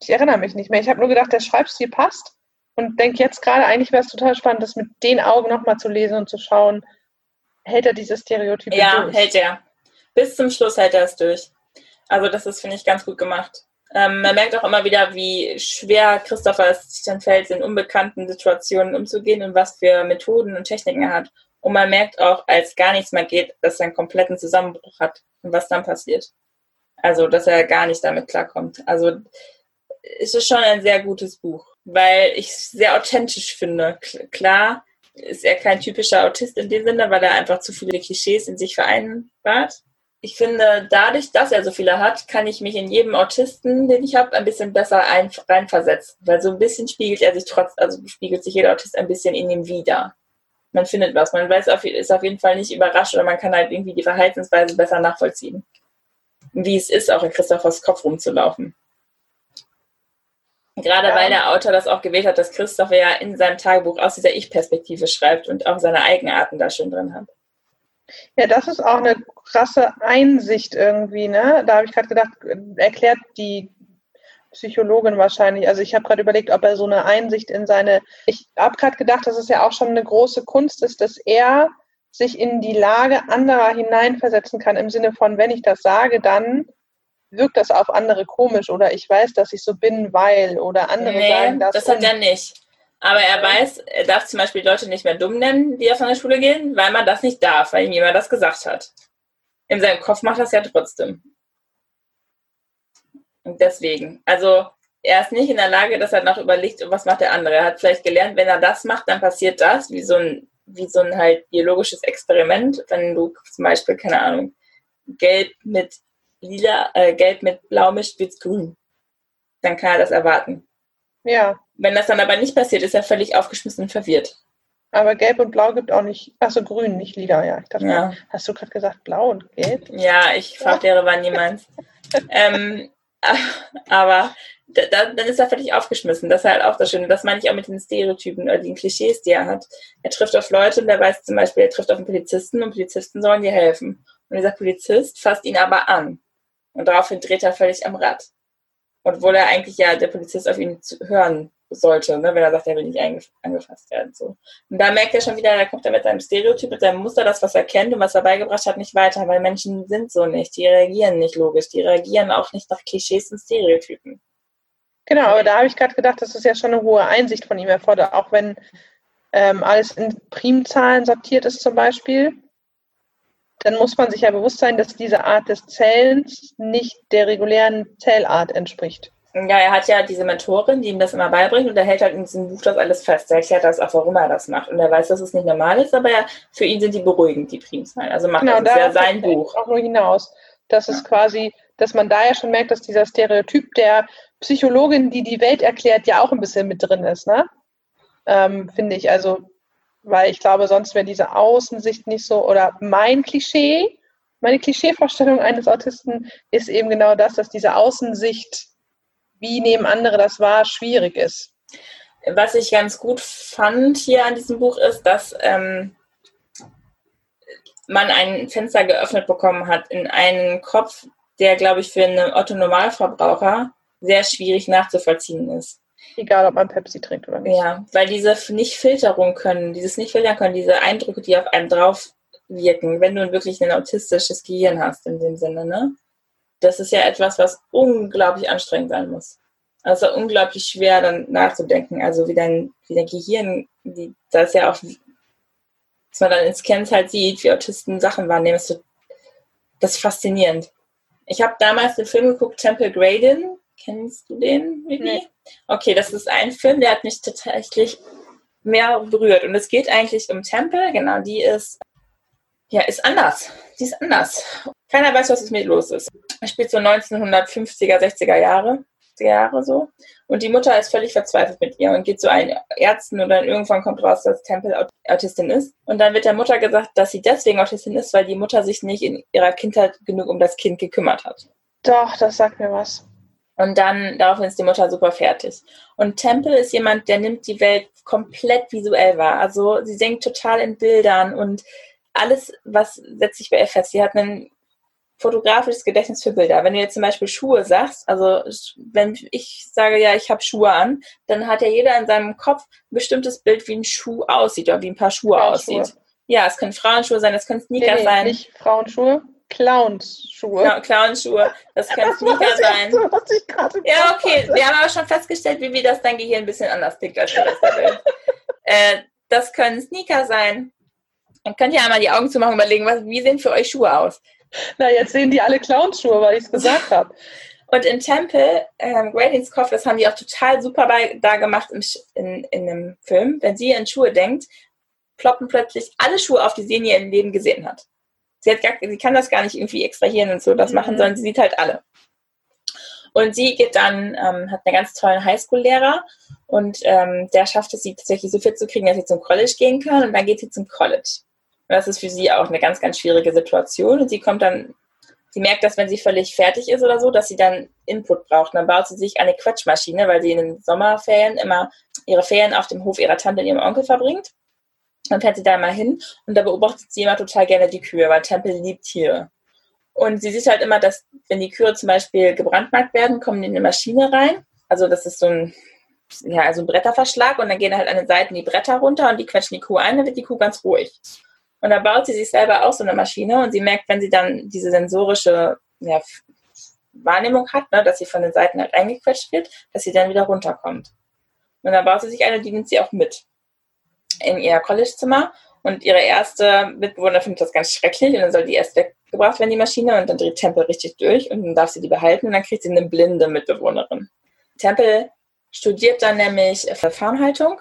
ich erinnere mich nicht mehr. Ich habe nur gedacht, der Schreibstil passt und denke jetzt gerade, eigentlich wäre es total spannend, das mit den Augen nochmal zu lesen und zu schauen, hält er diese Stereotype ja, durch? Ja, hält er. Bis zum Schluss hält er es durch. Also das ist, finde ich, ganz gut gemacht. Ähm, man merkt auch immer wieder, wie schwer Christopher es sich dann fällt, in unbekannten Situationen umzugehen und was für Methoden und Techniken er hat. Und man merkt auch, als gar nichts mehr geht, dass er einen kompletten Zusammenbruch hat und was dann passiert. Also, dass er gar nicht damit klarkommt. Also, es ist schon ein sehr gutes Buch, weil ich es sehr authentisch finde. Klar ist er kein typischer Autist in dem Sinne, weil er einfach zu viele Klischees in sich vereinbart ich finde, dadurch, dass er so viele hat, kann ich mich in jedem Autisten, den ich habe, ein bisschen besser ein, reinversetzen. Weil so ein bisschen spiegelt er sich trotz, also spiegelt sich jeder Autist ein bisschen in ihm wieder. Man findet was. Man weiß auf, ist auf jeden Fall nicht überrascht oder man kann halt irgendwie die Verhaltensweise besser nachvollziehen. Wie es ist, auch in Christophers Kopf rumzulaufen. Gerade ja. weil der Autor das auch gewählt hat, dass Christopher ja in seinem Tagebuch aus dieser Ich-Perspektive schreibt und auch seine Eigenarten da schön drin hat. Ja, das ist auch eine krasse Einsicht irgendwie, ne? Da habe ich gerade gedacht, erklärt die Psychologin wahrscheinlich. Also ich habe gerade überlegt, ob er so eine Einsicht in seine. Ich habe gerade gedacht, dass es ja auch schon eine große Kunst ist, dass er sich in die Lage anderer hineinversetzen kann, im Sinne von, wenn ich das sage, dann wirkt das auf andere komisch oder ich weiß, dass ich so bin, weil oder andere nee, sagen das. Das hat er nicht. Aber er weiß, er darf zum Beispiel Leute nicht mehr dumm nennen, die von der Schule gehen, weil man das nicht darf, weil ihm jemand das gesagt hat. In seinem Kopf macht das ja trotzdem. Und deswegen, also er ist nicht in der Lage, dass er noch überlegt, was macht der andere. Er hat vielleicht gelernt, wenn er das macht, dann passiert das, wie so ein, wie so ein halt biologisches Experiment. Wenn du zum Beispiel, keine Ahnung, gelb mit lila, äh, gelb mit blau mischt, wird's grün. Dann kann er das erwarten. Ja. Wenn das dann aber nicht passiert, ist er völlig aufgeschmissen und verwirrt. Aber Gelb und Blau gibt auch nicht, achso, Grün, nicht Lila, ja. Ich dachte, ja. hast du gerade gesagt Blau und Gelb? Ja, ich Farblehre war niemals. ähm, aber da, dann ist er völlig aufgeschmissen. Das ist halt auch das Schöne. Das meine ich auch mit den Stereotypen oder den Klischees, die er hat. Er trifft auf Leute und er weiß zum Beispiel, er trifft auf einen Polizisten und Polizisten sollen dir helfen. Und dieser Polizist fasst ihn aber an. Und daraufhin dreht er völlig am Rad. Obwohl er eigentlich ja der Polizist auf ihn hören sollte, ne, wenn er sagt, er will nicht angefasst werden. So. Und da merkt er schon wieder, da kommt er mit seinem Stereotyp, mit seinem Muster, das, was er kennt und was er beigebracht hat, nicht weiter, weil Menschen sind so nicht. Die reagieren nicht logisch, die reagieren auch nicht nach Klischees und Stereotypen. Genau, aber da habe ich gerade gedacht, das ist ja schon eine hohe Einsicht von ihm erfordert, auch wenn ähm, alles in Primzahlen sortiert ist zum Beispiel. Dann muss man sich ja bewusst sein, dass diese Art des Zählens nicht der regulären Zählart entspricht. Ja, er hat ja diese Mentorin, die ihm das immer beibringt und er hält halt in diesem Buch das alles fest. Er erklärt das auch, warum er das macht. Und er weiß, dass es nicht normal ist, aber er, für ihn sind die beruhigend, die Primzahlen. Also macht genau, das ja sein Buch. Auch nur hinaus. Das ja. ist quasi, dass man da ja schon merkt, dass dieser Stereotyp der Psychologin, die die Welt erklärt, ja auch ein bisschen mit drin ist, ne? Ähm, Finde ich. Also, weil ich glaube, sonst wäre diese Außensicht nicht so, oder mein Klischee, meine Klischeevorstellung eines Autisten ist eben genau das, dass diese Außensicht wie nehmen andere das wahr, schwierig ist. Was ich ganz gut fand hier an diesem Buch ist, dass ähm, man ein Fenster geöffnet bekommen hat in einen Kopf, der, glaube ich, für einen Otto-Normalverbraucher sehr schwierig nachzuvollziehen ist. Egal, ob man Pepsi trinkt oder nicht. Ja, weil diese nicht Filterung können, dieses nicht filtern können, diese Eindrücke, die auf einem drauf wirken, wenn du wirklich ein autistisches Gehirn hast in dem Sinne, ne? Das ist ja etwas, was unglaublich anstrengend sein muss. Also unglaublich schwer dann nachzudenken. Also wie dein, wie dein Gehirn, wie, da ist ja auch, dass man dann in Scans halt sieht, wie Autisten Sachen wahrnehmen, ist das ist faszinierend. Ich habe damals den Film geguckt, Temple Grandin. Kennst du den, Vivi? Nee. Okay, das ist ein Film, der hat mich tatsächlich mehr berührt. Und es geht eigentlich um Temple, genau, die ist, ja, ist anders. Die ist anders. Keiner weiß, was mit los ist. Er spielt so 1950er, 60er Jahre, Jahre so. Und die Mutter ist völlig verzweifelt mit ihr und geht zu einem Ärzten und dann irgendwann kommt raus, dass Temple Autistin ist. Und dann wird der Mutter gesagt, dass sie deswegen Autistin ist, weil die Mutter sich nicht in ihrer Kindheit genug um das Kind gekümmert hat. Doch, das sagt mir was. Und dann, daraufhin ist die Mutter super fertig. Und Temple ist jemand, der nimmt die Welt komplett visuell wahr. Also sie denkt total in Bildern und alles, was setzt sich bei ihr fest. Sie hat ein fotografisches Gedächtnis für Bilder. Wenn du jetzt zum Beispiel Schuhe sagst, also wenn ich sage, ja, ich habe Schuhe an, dann hat ja jeder in seinem Kopf ein bestimmtes Bild, wie ein Schuh aussieht oder wie ein paar Schuhe aussieht. Ja, es können Frauenschuhe sein, es können Sneaker nee, nee, sein. Nicht Frauenschuhe, Clownsschuhe. Ja, Clownschuhe, das können Sneaker sein. So, was ich ja, okay, hatte. wir haben aber schon festgestellt, wie wir das dein Gehirn ein bisschen anders tickt als Welt. äh, das können Sneaker sein. Dann könnt ihr einmal die Augen zumachen und überlegen, was, wie sehen für euch Schuhe aus? Na, jetzt sehen die alle Clownschuhe, weil ich es gesagt habe. Und in Temple, ähm, Gradings Kopf, das haben die auch total super bei, da gemacht im, in, in dem Film. Wenn sie an Schuhe denkt, ploppen plötzlich alle Schuhe auf, die sie in ihrem Leben gesehen hat. Sie, hat gar, sie kann das gar nicht irgendwie extrahieren und so das machen, mhm. sondern sie sieht halt alle. Und sie geht dann, ähm, hat einen ganz tollen Highschool-Lehrer und ähm, der schafft es, sie tatsächlich so fit zu kriegen, dass sie zum College gehen kann und dann geht sie zum College. Und das ist für sie auch eine ganz, ganz schwierige Situation und sie kommt dann, sie merkt, dass wenn sie völlig fertig ist oder so, dass sie dann Input braucht. Und dann baut sie sich eine Quatschmaschine, weil sie in den Sommerferien immer ihre Ferien auf dem Hof ihrer Tante und ihrem Onkel verbringt. Dann fährt sie da mal hin und da beobachtet sie immer total gerne die Kühe, weil Tempel liebt Tiere. Und sie sieht halt immer, dass wenn die Kühe zum Beispiel gebrandmarkt werden, kommen die in eine Maschine rein. Also das ist so ein, ja, also ein Bretterverschlag und dann gehen halt an den Seiten die Bretter runter und die quetschen die Kuh ein, dann wird die Kuh ganz ruhig. Und dann baut sie sich selber auch so eine Maschine und sie merkt, wenn sie dann diese sensorische ja, Wahrnehmung hat, ne, dass sie von den Seiten halt eingequetscht wird, dass sie dann wieder runterkommt. Und dann baut sie sich eine, die nimmt sie auch mit in ihr Collegezimmer und ihre erste Mitbewohner findet das ganz schrecklich und dann soll die erst weggebracht werden, die Maschine, und dann dreht Temple richtig durch und dann darf sie die behalten und dann kriegt sie eine blinde Mitbewohnerin. Temple studiert dann nämlich Farmhaltung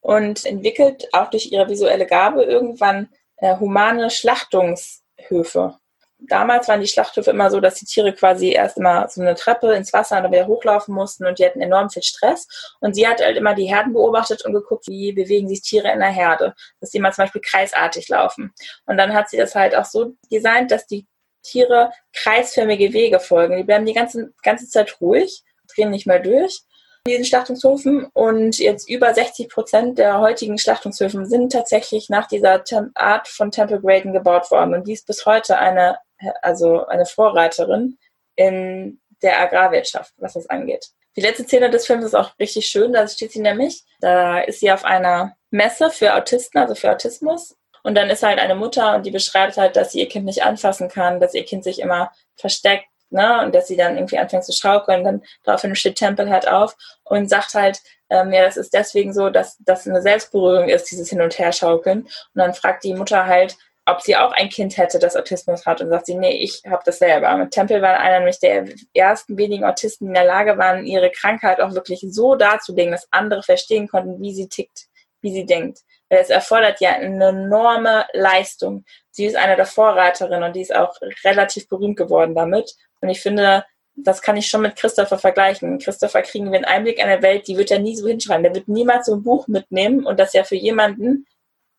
und entwickelt auch durch ihre visuelle Gabe irgendwann äh, humane Schlachtungshöfe damals waren die Schlachthöfe immer so, dass die Tiere quasi erst immer so eine Treppe ins Wasser und dann wieder hochlaufen mussten und die hatten enorm viel Stress. Und sie hat halt immer die Herden beobachtet und geguckt, wie bewegen sich Tiere in der Herde. Dass die mal zum Beispiel kreisartig laufen. Und dann hat sie das halt auch so designt, dass die Tiere kreisförmige Wege folgen. Die bleiben die ganze, ganze Zeit ruhig, drehen nicht mehr durch diesen Schlachtungshöfen und jetzt über 60 Prozent der heutigen Schlachtungshöfen sind tatsächlich nach dieser Art von Temple Graden gebaut worden und die ist bis heute eine also eine Vorreiterin in der Agrarwirtschaft, was das angeht. Die letzte Szene des Films ist auch richtig schön, da steht sie nämlich, da ist sie auf einer Messe für Autisten, also für Autismus. Und dann ist halt eine Mutter und die beschreibt halt, dass sie ihr Kind nicht anfassen kann, dass ihr Kind sich immer versteckt, ne, und dass sie dann irgendwie anfängt zu schaukeln. Dann daraufhin steht Temple halt auf und sagt halt, ähm, ja, das ist deswegen so, dass das eine Selbstberührung ist, dieses Hin- und Herschaukeln. Und dann fragt die Mutter halt, ob sie auch ein Kind hätte, das Autismus hat und sagt sie, nee, ich habe das selber. Und Temple war einer nämlich der ersten wenigen Autisten, die in der Lage waren, ihre Krankheit auch wirklich so darzulegen, dass andere verstehen konnten, wie sie tickt, wie sie denkt. Weil es erfordert ja eine enorme Leistung. Sie ist eine der Vorreiterinnen und die ist auch relativ berühmt geworden damit. Und ich finde, das kann ich schon mit Christopher vergleichen. Christopher kriegen wir einen Einblick in eine Welt, die wird er nie so hinschreiben. Der wird niemals so ein Buch mitnehmen und das ja für jemanden,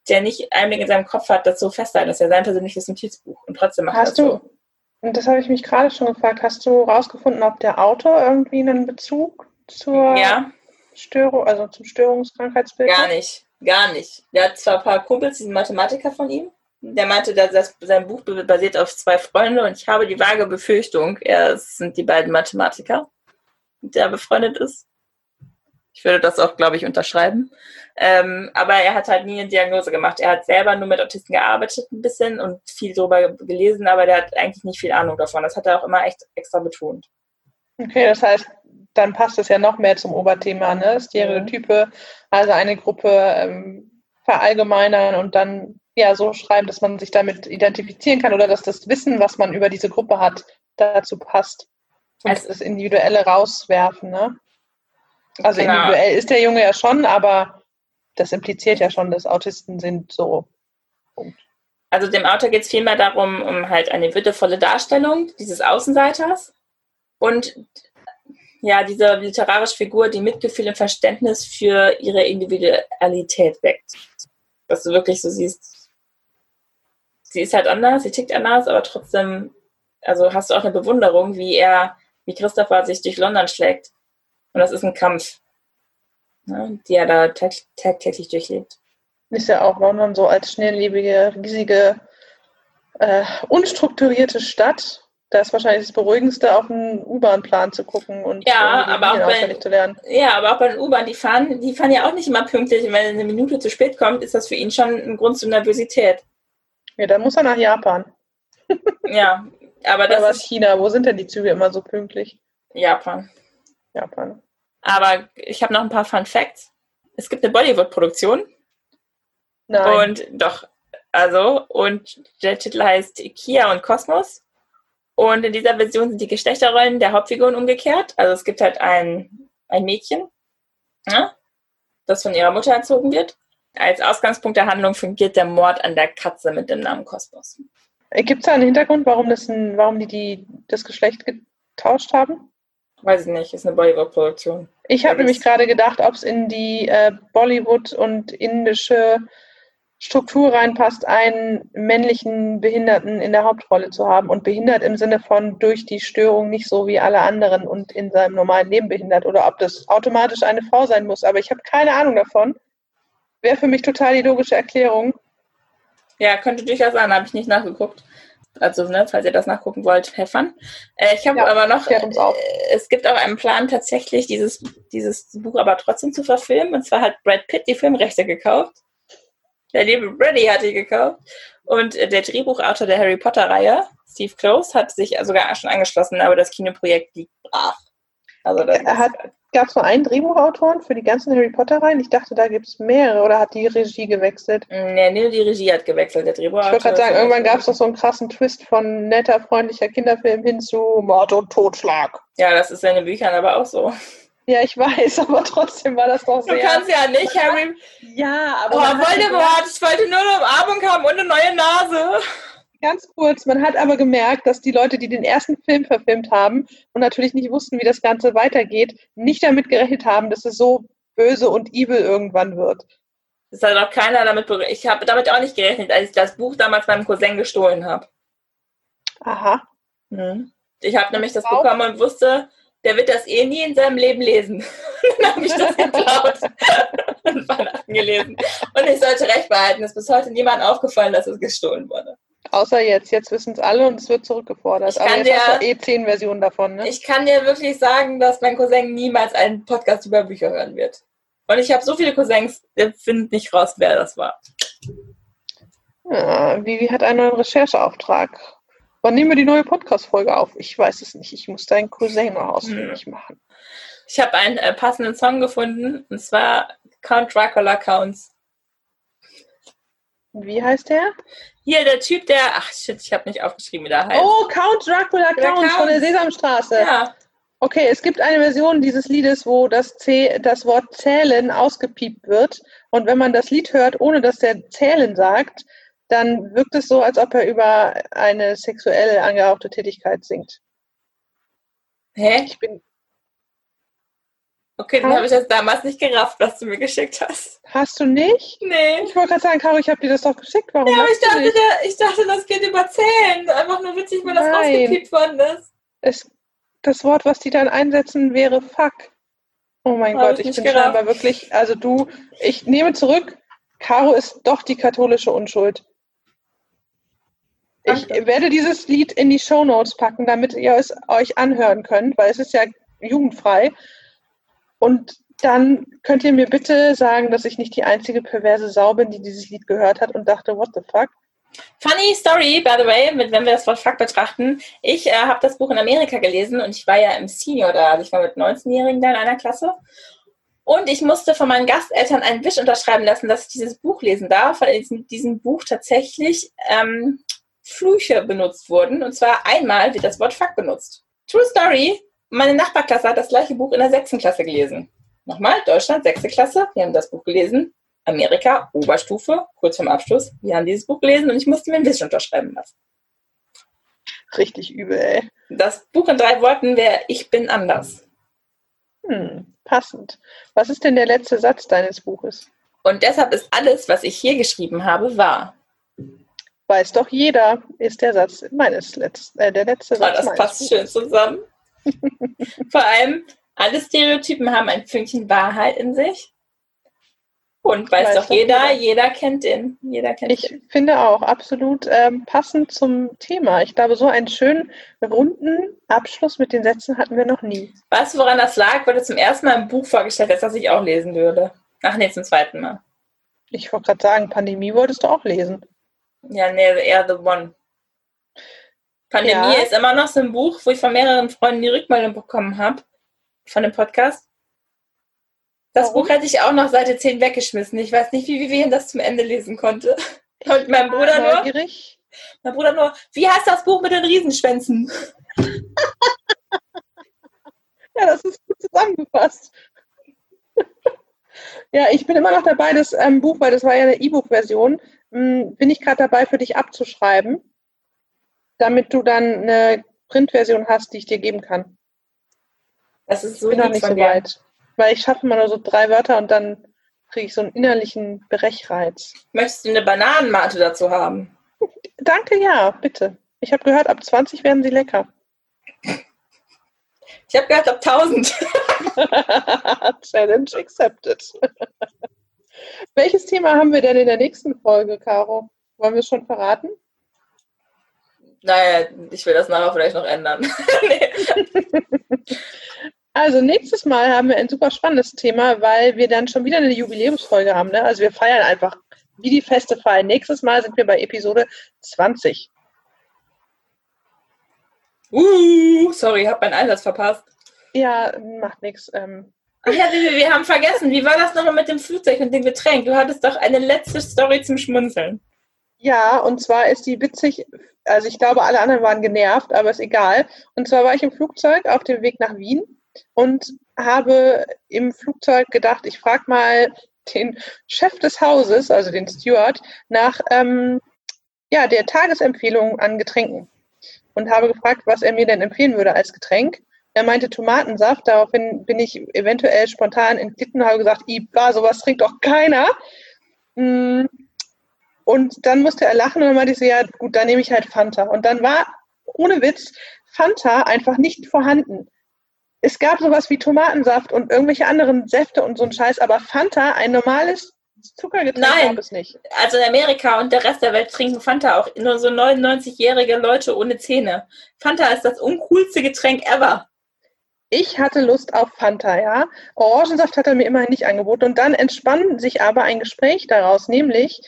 der nicht Einblick in seinem Kopf hat, das so festhalten. Das ist ja sein persönliches Notizbuch. Und trotzdem macht hast das du, so. Und das habe ich mich gerade schon gefragt. Hast du rausgefunden, ob der Autor irgendwie einen Bezug zur ja. Störung, also zum Störungskrankheitsbild Gar nicht. Gar nicht. Der hat zwar ein paar Kumpels, diesen Mathematiker von ihm. Der meinte, dass das, sein Buch basiert auf zwei Freunde und ich habe die vage Befürchtung, es sind die beiden Mathematiker, mit der er befreundet ist. Ich würde das auch, glaube ich, unterschreiben. Ähm, aber er hat halt nie eine Diagnose gemacht. Er hat selber nur mit Autisten gearbeitet ein bisschen und viel darüber gelesen, aber der hat eigentlich nicht viel Ahnung davon. Das hat er auch immer echt extra betont. Okay, das heißt, dann passt es ja noch mehr zum Oberthema, ne? Stereotype, also eine Gruppe ähm, verallgemeinern und dann ja so schreiben, dass man sich damit identifizieren kann oder dass das Wissen, was man über diese Gruppe hat, dazu passt. Und also, das Individuelle rauswerfen, ne? Also genau. individuell ist der Junge ja schon, aber das impliziert ja schon, dass Autisten sind so. Punkt. Also dem Autor geht es vielmehr darum, um halt eine würdevolle Darstellung dieses Außenseiters und ja, diese literarische Figur, die Mitgefühl und Verständnis für ihre Individualität weckt. Dass du wirklich so siehst, sie ist halt anders, sie tickt anders, aber trotzdem, also hast du auch eine Bewunderung, wie er wie Christopher sich durch London schlägt. Und das ist ein Kampf, ne, die er da tag tagtäglich durchlebt. Ist ja auch London so als schnelllebige, riesige, äh, unstrukturierte Stadt. Da ist wahrscheinlich das Beruhigendste, auf einen U-Bahn-Plan zu gucken und Ja, irgendwie aber auch auswendig zu lernen. Ja, aber auch bei den U-Bahn, die fahren, die fahren ja auch nicht immer pünktlich. Und wenn er eine Minute zu spät kommt, ist das für ihn schon ein Grund zur Nervosität. Ja, dann muss er nach Japan. Ja, aber Oder das was ist China? Wo sind denn die Züge immer so pünktlich? Japan. Japan. Aber ich habe noch ein paar Fun Facts. Es gibt eine Bollywood-Produktion Nein. und doch, also, und der Titel heißt Kia und Kosmos. Und in dieser Version sind die Geschlechterrollen der Hauptfiguren umgekehrt. Also es gibt halt ein, ein Mädchen, ne, das von ihrer Mutter erzogen wird. Als Ausgangspunkt der Handlung fungiert der Mord an der Katze mit dem Namen Kosmos. Gibt es da einen Hintergrund, warum, das ein, warum die, die das Geschlecht getauscht haben? Weiß ich nicht, ist eine Bollywood-Produktion. Ich habe nämlich gerade gedacht, ob es in die äh, Bollywood und indische Struktur reinpasst, einen männlichen Behinderten in der Hauptrolle zu haben. Und behindert im Sinne von durch die Störung nicht so wie alle anderen und in seinem normalen Leben behindert. Oder ob das automatisch eine Frau sein muss. Aber ich habe keine Ahnung davon. Wäre für mich total die logische Erklärung. Ja, könnte durchaus sein, habe ich nicht nachgeguckt. Also, ne, falls ihr das nachgucken wollt, fun. Äh, ich habe Ja, aber noch, äh, es gibt auch einen Plan, tatsächlich dieses, dieses Buch aber trotzdem zu verfilmen. Und zwar hat Brad Pitt die Filmrechte gekauft. Der liebe Brady hat die gekauft. Und äh, der Drehbuchautor der Harry Potter-Reihe, Steve Close, hat sich sogar schon angeschlossen, aber das Kinoprojekt liegt brach. Also, das Gab es nur einen Drehbuchautoren für die ganzen Harry Potter-Reihen? Ich dachte, da gibt es mehrere. Oder hat die Regie gewechselt? Nee, nee, die Regie hat gewechselt, der Drehbuchautor. Ich wollte gerade sagen, irgendwann gab es doch so einen krassen Twist von netter, freundlicher Kinderfilm hin zu Mord und Totschlag. Ja, das ist in den Büchern aber auch so. Ja, ich weiß, aber trotzdem war das doch Du sehr... kannst ja nicht, Harry. ja, aber Oh, Voldemort, ich wollte nur eine Umarmung haben und eine neue Nase. Ganz kurz, man hat aber gemerkt, dass die Leute, die den ersten Film verfilmt haben und natürlich nicht wussten, wie das Ganze weitergeht, nicht damit gerechnet haben, dass es so böse und evil irgendwann wird. Das hat auch keiner damit berechnet. Ich habe damit auch nicht gerechnet, als ich das Buch damals meinem Cousin gestohlen habe. Aha. Ich habe nämlich das Wow. bekommen und wusste, der wird das eh nie in seinem Leben lesen. Dann habe ich das geklaut und Weihnachten gelesen. Und ich sollte recht behalten. Es ist bis heute niemandem aufgefallen, dass es gestohlen wurde. Außer jetzt. Jetzt wissen es alle und es wird zurückgefordert. Ich aber jetzt hast dir- du eh zehn Versionen davon, ne? Ich kann dir wirklich sagen, dass mein Cousin niemals einen Podcast über Bücher hören wird. Und ich habe so viele Cousins, der findet nicht raus, wer das war. Ja, Vivi hat einen neuen Rechercheauftrag. Wann nehmen wir die neue Podcast-Folge auf? Ich weiß es nicht. Ich muss deinen Cousin noch ausfindig machen. Ich habe einen äh, passenden Song gefunden, und zwar Count Dracula Counts. Wie heißt der? Hier der Typ, der. Ach shit, ich habe nicht aufgeschrieben, wie der heißt. Oh, Count Dracula Der Counts von der. Sesamstraße. ja. Okay, es gibt eine Version dieses Liedes, wo das, C, das Wort zählen ausgepiept wird. Und wenn man das Lied hört, ohne dass der zählen sagt, dann wirkt es so, als ob er über eine sexuell angehauchte Tätigkeit singt. Hä? Ich bin. Okay, dann habe ich das damals nicht gerafft, was du mir geschickt hast. Hast du nicht? Nee. Ich wollte gerade sagen, Caro, ich habe dir das doch geschickt. Warum Ja, aber ich dachte, der, ich dachte, das geht über Zählen. Einfach nur witzig, weil das rausgepiept worden ist. Es, das Wort, was die dann einsetzen, wäre fuck. Oh mein Hab Gott, ich ich bin gerafft. scheinbar wirklich, also du, ich nehme zurück, Caro ist doch die katholische Unschuld. Ich Danke. werde dieses Lied in die Shownotes packen, damit ihr es euch anhören könnt, weil es ist ja jugendfrei. Und dann könnt ihr mir bitte sagen, dass ich nicht die einzige perverse Sau bin, die dieses Lied gehört hat und dachte, what the fuck? Funny Story, by the way, mit, wenn wir das Wort Fuck betrachten. Ich äh, habe das Buch in Amerika gelesen und ich war ja im Senior da, also ich war mit 19-Jährigen da in einer Klasse. Und ich musste von meinen Gasteltern einen Wisch unterschreiben lassen, dass ich dieses Buch lesen darf, weil in diesem, Buch tatsächlich ähm, Flüche benutzt wurden. Und zwar einmal wird das Wort Fuck benutzt. True Story, meine Nachbarklasse hat das gleiche Buch in der sechsten Klasse gelesen. Nochmal, Deutschland, sechste Klasse, wir haben das Buch gelesen. Amerika, Oberstufe, kurz vorm Abschluss. Wir haben dieses Buch gelesen und ich musste mir einen Wisch unterschreiben lassen. Richtig übel, ey. Das Buch in drei Worten wäre Ich bin anders. Hm, passend. Was ist denn der letzte Satz deines Buches? Und deshalb ist alles, was ich hier geschrieben habe, wahr. Weiß doch jeder, ist der Satz meines letzten, äh, der letzte Oh, Satz das meines passt Buches. schön zusammen. Vor allem, alle Stereotypen haben ein Fünkchen Wahrheit in sich. Und weiß, weiß doch jeder, jeder, kennt den. Jeder kennt ich den. finde auch absolut ähm, passend zum Thema. Ich glaube, so einen schönen runden Abschluss mit den Sätzen hatten wir noch nie. Weißt du, woran das lag? Weil du zum ersten Mal ein Buch vorgestellt hast, das ich auch lesen würde. Ach nee, zum zweiten Mal. Ich wollte gerade sagen, Pandemie wolltest du auch lesen. Ja, nee, eher The One. Pandemie ja. ist immer noch so ein Buch, wo ich von mehreren Freunden die Rückmeldung bekommen habe von dem Podcast. Das Warum? Buch hätte ich auch noch Seite 10 weggeschmissen. Ich weiß nicht, wie Vivian das zum Ende lesen konnte. Und mein Bruder nur. Mein Bruder nur, wie heißt das Buch mit den Riesenschwänzen? ja, das ist gut zusammengefasst. ja, ich bin immer noch dabei, das ähm, Buch, weil das war ja eine E-Book-Version, hm, bin ich gerade dabei, für dich abzuschreiben, damit du dann eine Printversion hast, die ich dir geben kann. Das ist so ich bin noch nicht so weit. Weil ich schaffe immer nur so drei Wörter und dann kriege ich so einen innerlichen Brechreiz. Möchtest du eine Bananenmate dazu haben? Danke, ja, bitte. Ich habe gehört, ab 20 werden sie lecker. Ich habe gehört, ab 1000. Challenge accepted. Welches Thema haben wir denn in der nächsten Folge, Caro? Wollen wir es schon verraten? Naja, ich will das nachher vielleicht noch ändern. Also nächstes Mal haben wir ein super spannendes Thema, weil wir dann schon wieder eine Jubiläumsfolge haben. Ne? Also wir feiern einfach wie die Feste feiern. Nächstes Mal sind wir bei Episode 20. Uh, sorry, ich habe meinen Einsatz verpasst. Ja, macht nichts. Ähm. Ach ja, wir, wir haben vergessen. Wie war das nochmal mit dem Flugzeug und dem Getränk? Du hattest doch eine letzte Story zum Schmunzeln. Ja, und zwar ist die witzig, also ich glaube, alle anderen waren genervt, aber ist egal. Und zwar war ich im Flugzeug auf dem Weg nach Wien und habe im Flugzeug gedacht, ich frage mal den Chef des Hauses, also den Steward, nach ähm, ja, der Tagesempfehlung an Getränken und habe gefragt, was er mir denn empfehlen würde als Getränk. Er meinte Tomatensaft, daraufhin bin ich eventuell spontan entglitten und habe gesagt, Iba, sowas trinkt doch keiner. Mm. Und dann musste er lachen und dann meinte ich so, ja gut, dann nehme ich halt Fanta. Und dann war, ohne Witz, Fanta einfach nicht vorhanden es gab sowas wie Tomatensaft und irgendwelche anderen Säfte und so ein Scheiß, aber Fanta, ein normales Zuckergetränk Nein. gab es nicht. Also in Amerika und der Rest der Welt trinken Fanta auch nur so 99-jährige Leute ohne Zähne. Fanta ist das uncoolste Getränk ever. Ich hatte Lust auf Fanta, ja. Orangensaft hat er mir immerhin nicht angeboten. Und dann entspann sich aber ein Gespräch daraus, nämlich,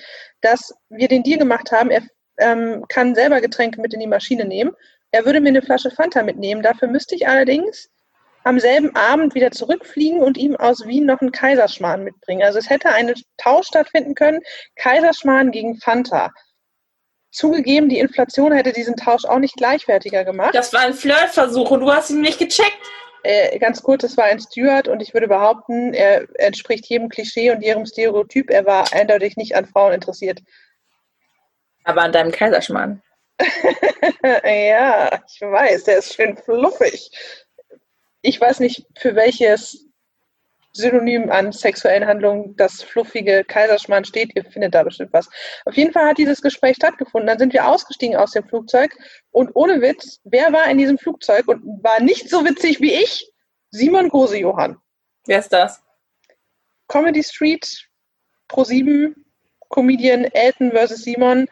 dass wir den Deal gemacht haben, er ähm, kann selber Getränke mit in die Maschine nehmen. Er würde mir eine Flasche Fanta mitnehmen. Dafür müsste ich allerdings am selben Abend wieder zurückfliegen und ihm aus Wien noch einen Kaiserschmarrn mitbringen. Also es hätte ein Tausch stattfinden können, Kaiserschmarrn gegen Fanta. Zugegeben, die Inflation hätte diesen Tausch auch nicht gleichwertiger gemacht. Das war ein Flirtversuch und du hast ihn nicht gecheckt. Äh, ganz kurz, es war ein Steward und ich würde behaupten, er entspricht jedem Klischee und jedem Stereotyp. Er war eindeutig nicht an Frauen interessiert. Aber an deinem Kaiserschmarrn. ja, ich weiß, der ist schön fluffig ich weiß nicht, für welches Synonym an sexuellen Handlungen das fluffige Kaiserschmarrn steht. Ihr findet da bestimmt was. Auf jeden Fall hat dieses Gespräch stattgefunden. Dann sind wir ausgestiegen aus dem Flugzeug und ohne Witz, wer war in diesem Flugzeug und war nicht so witzig wie ich? Simon Gose Johann. Wer ist das? Comedy Street, Pro7, Comedian Elton versus Simon.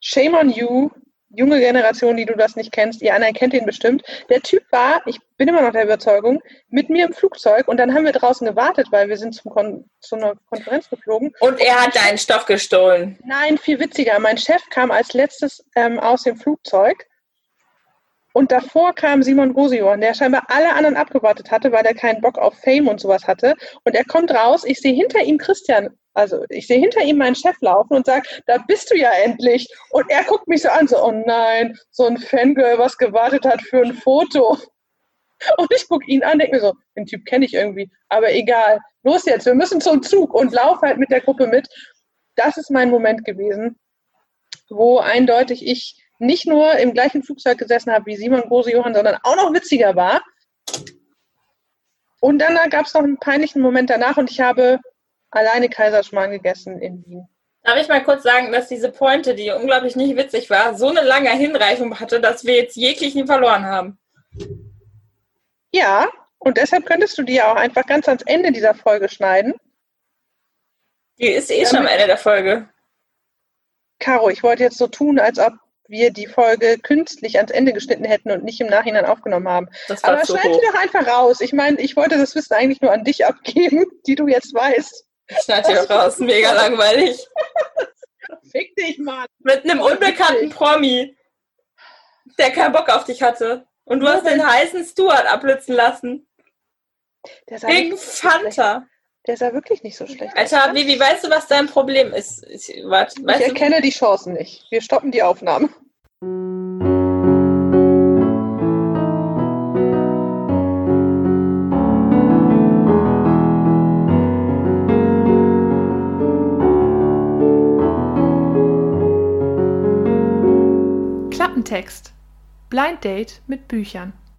Shame on you junge Generation, die du das nicht kennst, ihr anderen kennt ihn bestimmt. Der Typ war, ich bin immer noch der Überzeugung, mit mir im Flugzeug und dann haben wir draußen gewartet, weil wir sind zum Kon zu einer Konferenz geflogen. Und er hat deinen Stoff gestohlen. Nein, viel witziger. Mein Chef kam als letztes ähm, aus dem Flugzeug und davor kam Simon Gosion, der scheinbar alle anderen abgewartet hatte, weil er keinen Bock auf Fame und sowas hatte. Und er kommt raus, ich sehe hinter ihm Christian also ich sehe hinter ihm meinen Chef laufen und sage, da bist du ja endlich. Und er guckt mich so an, so, oh nein, so ein Fangirl, was gewartet hat für ein Foto. Und ich gucke ihn an, denke mir so, den Typ kenne ich irgendwie, aber egal. Los jetzt, wir müssen zum Zug und lauf halt mit der Gruppe mit. Das ist mein Moment gewesen, wo eindeutig ich nicht nur im gleichen Flugzeug gesessen habe wie Simon Große Johann, sondern auch noch witziger war. Und dann gab es noch einen peinlichen Moment danach und ich habe alleine Kaiserschmarrn gegessen in Wien. Darf ich mal kurz sagen, dass diese Pointe, die unglaublich nicht witzig war, so eine lange Hinreichung hatte, dass wir jetzt jeglichen verloren haben? Ja, und deshalb könntest du die ja auch einfach ganz ans Ende dieser Folge schneiden. Die ist eh schon am Ende der Folge. Caro, ich wollte jetzt so tun, als ob wir die Folge künstlich ans Ende geschnitten hätten und nicht im Nachhinein aufgenommen haben. Aber schneid die hoch. doch einfach raus. Ich meine, ich wollte das Wissen eigentlich nur an dich abgeben, die du jetzt weißt. Schneid die doch raus. Mega langweilig. Fick dich, Mann. Mit einem unbekannten Promi, der keinen Bock auf dich hatte. Und du hast den heißen Stuart abblitzen lassen. Wegen. Fanta. Der sah wirklich nicht so schlecht Alter, aus. Vivi, weißt du, was dein Problem ist? Ich, warte, Ich weißt du? erkenne die Chancen nicht. Wir stoppen die Aufnahme. Klappentext. Blind Date mit Büchern.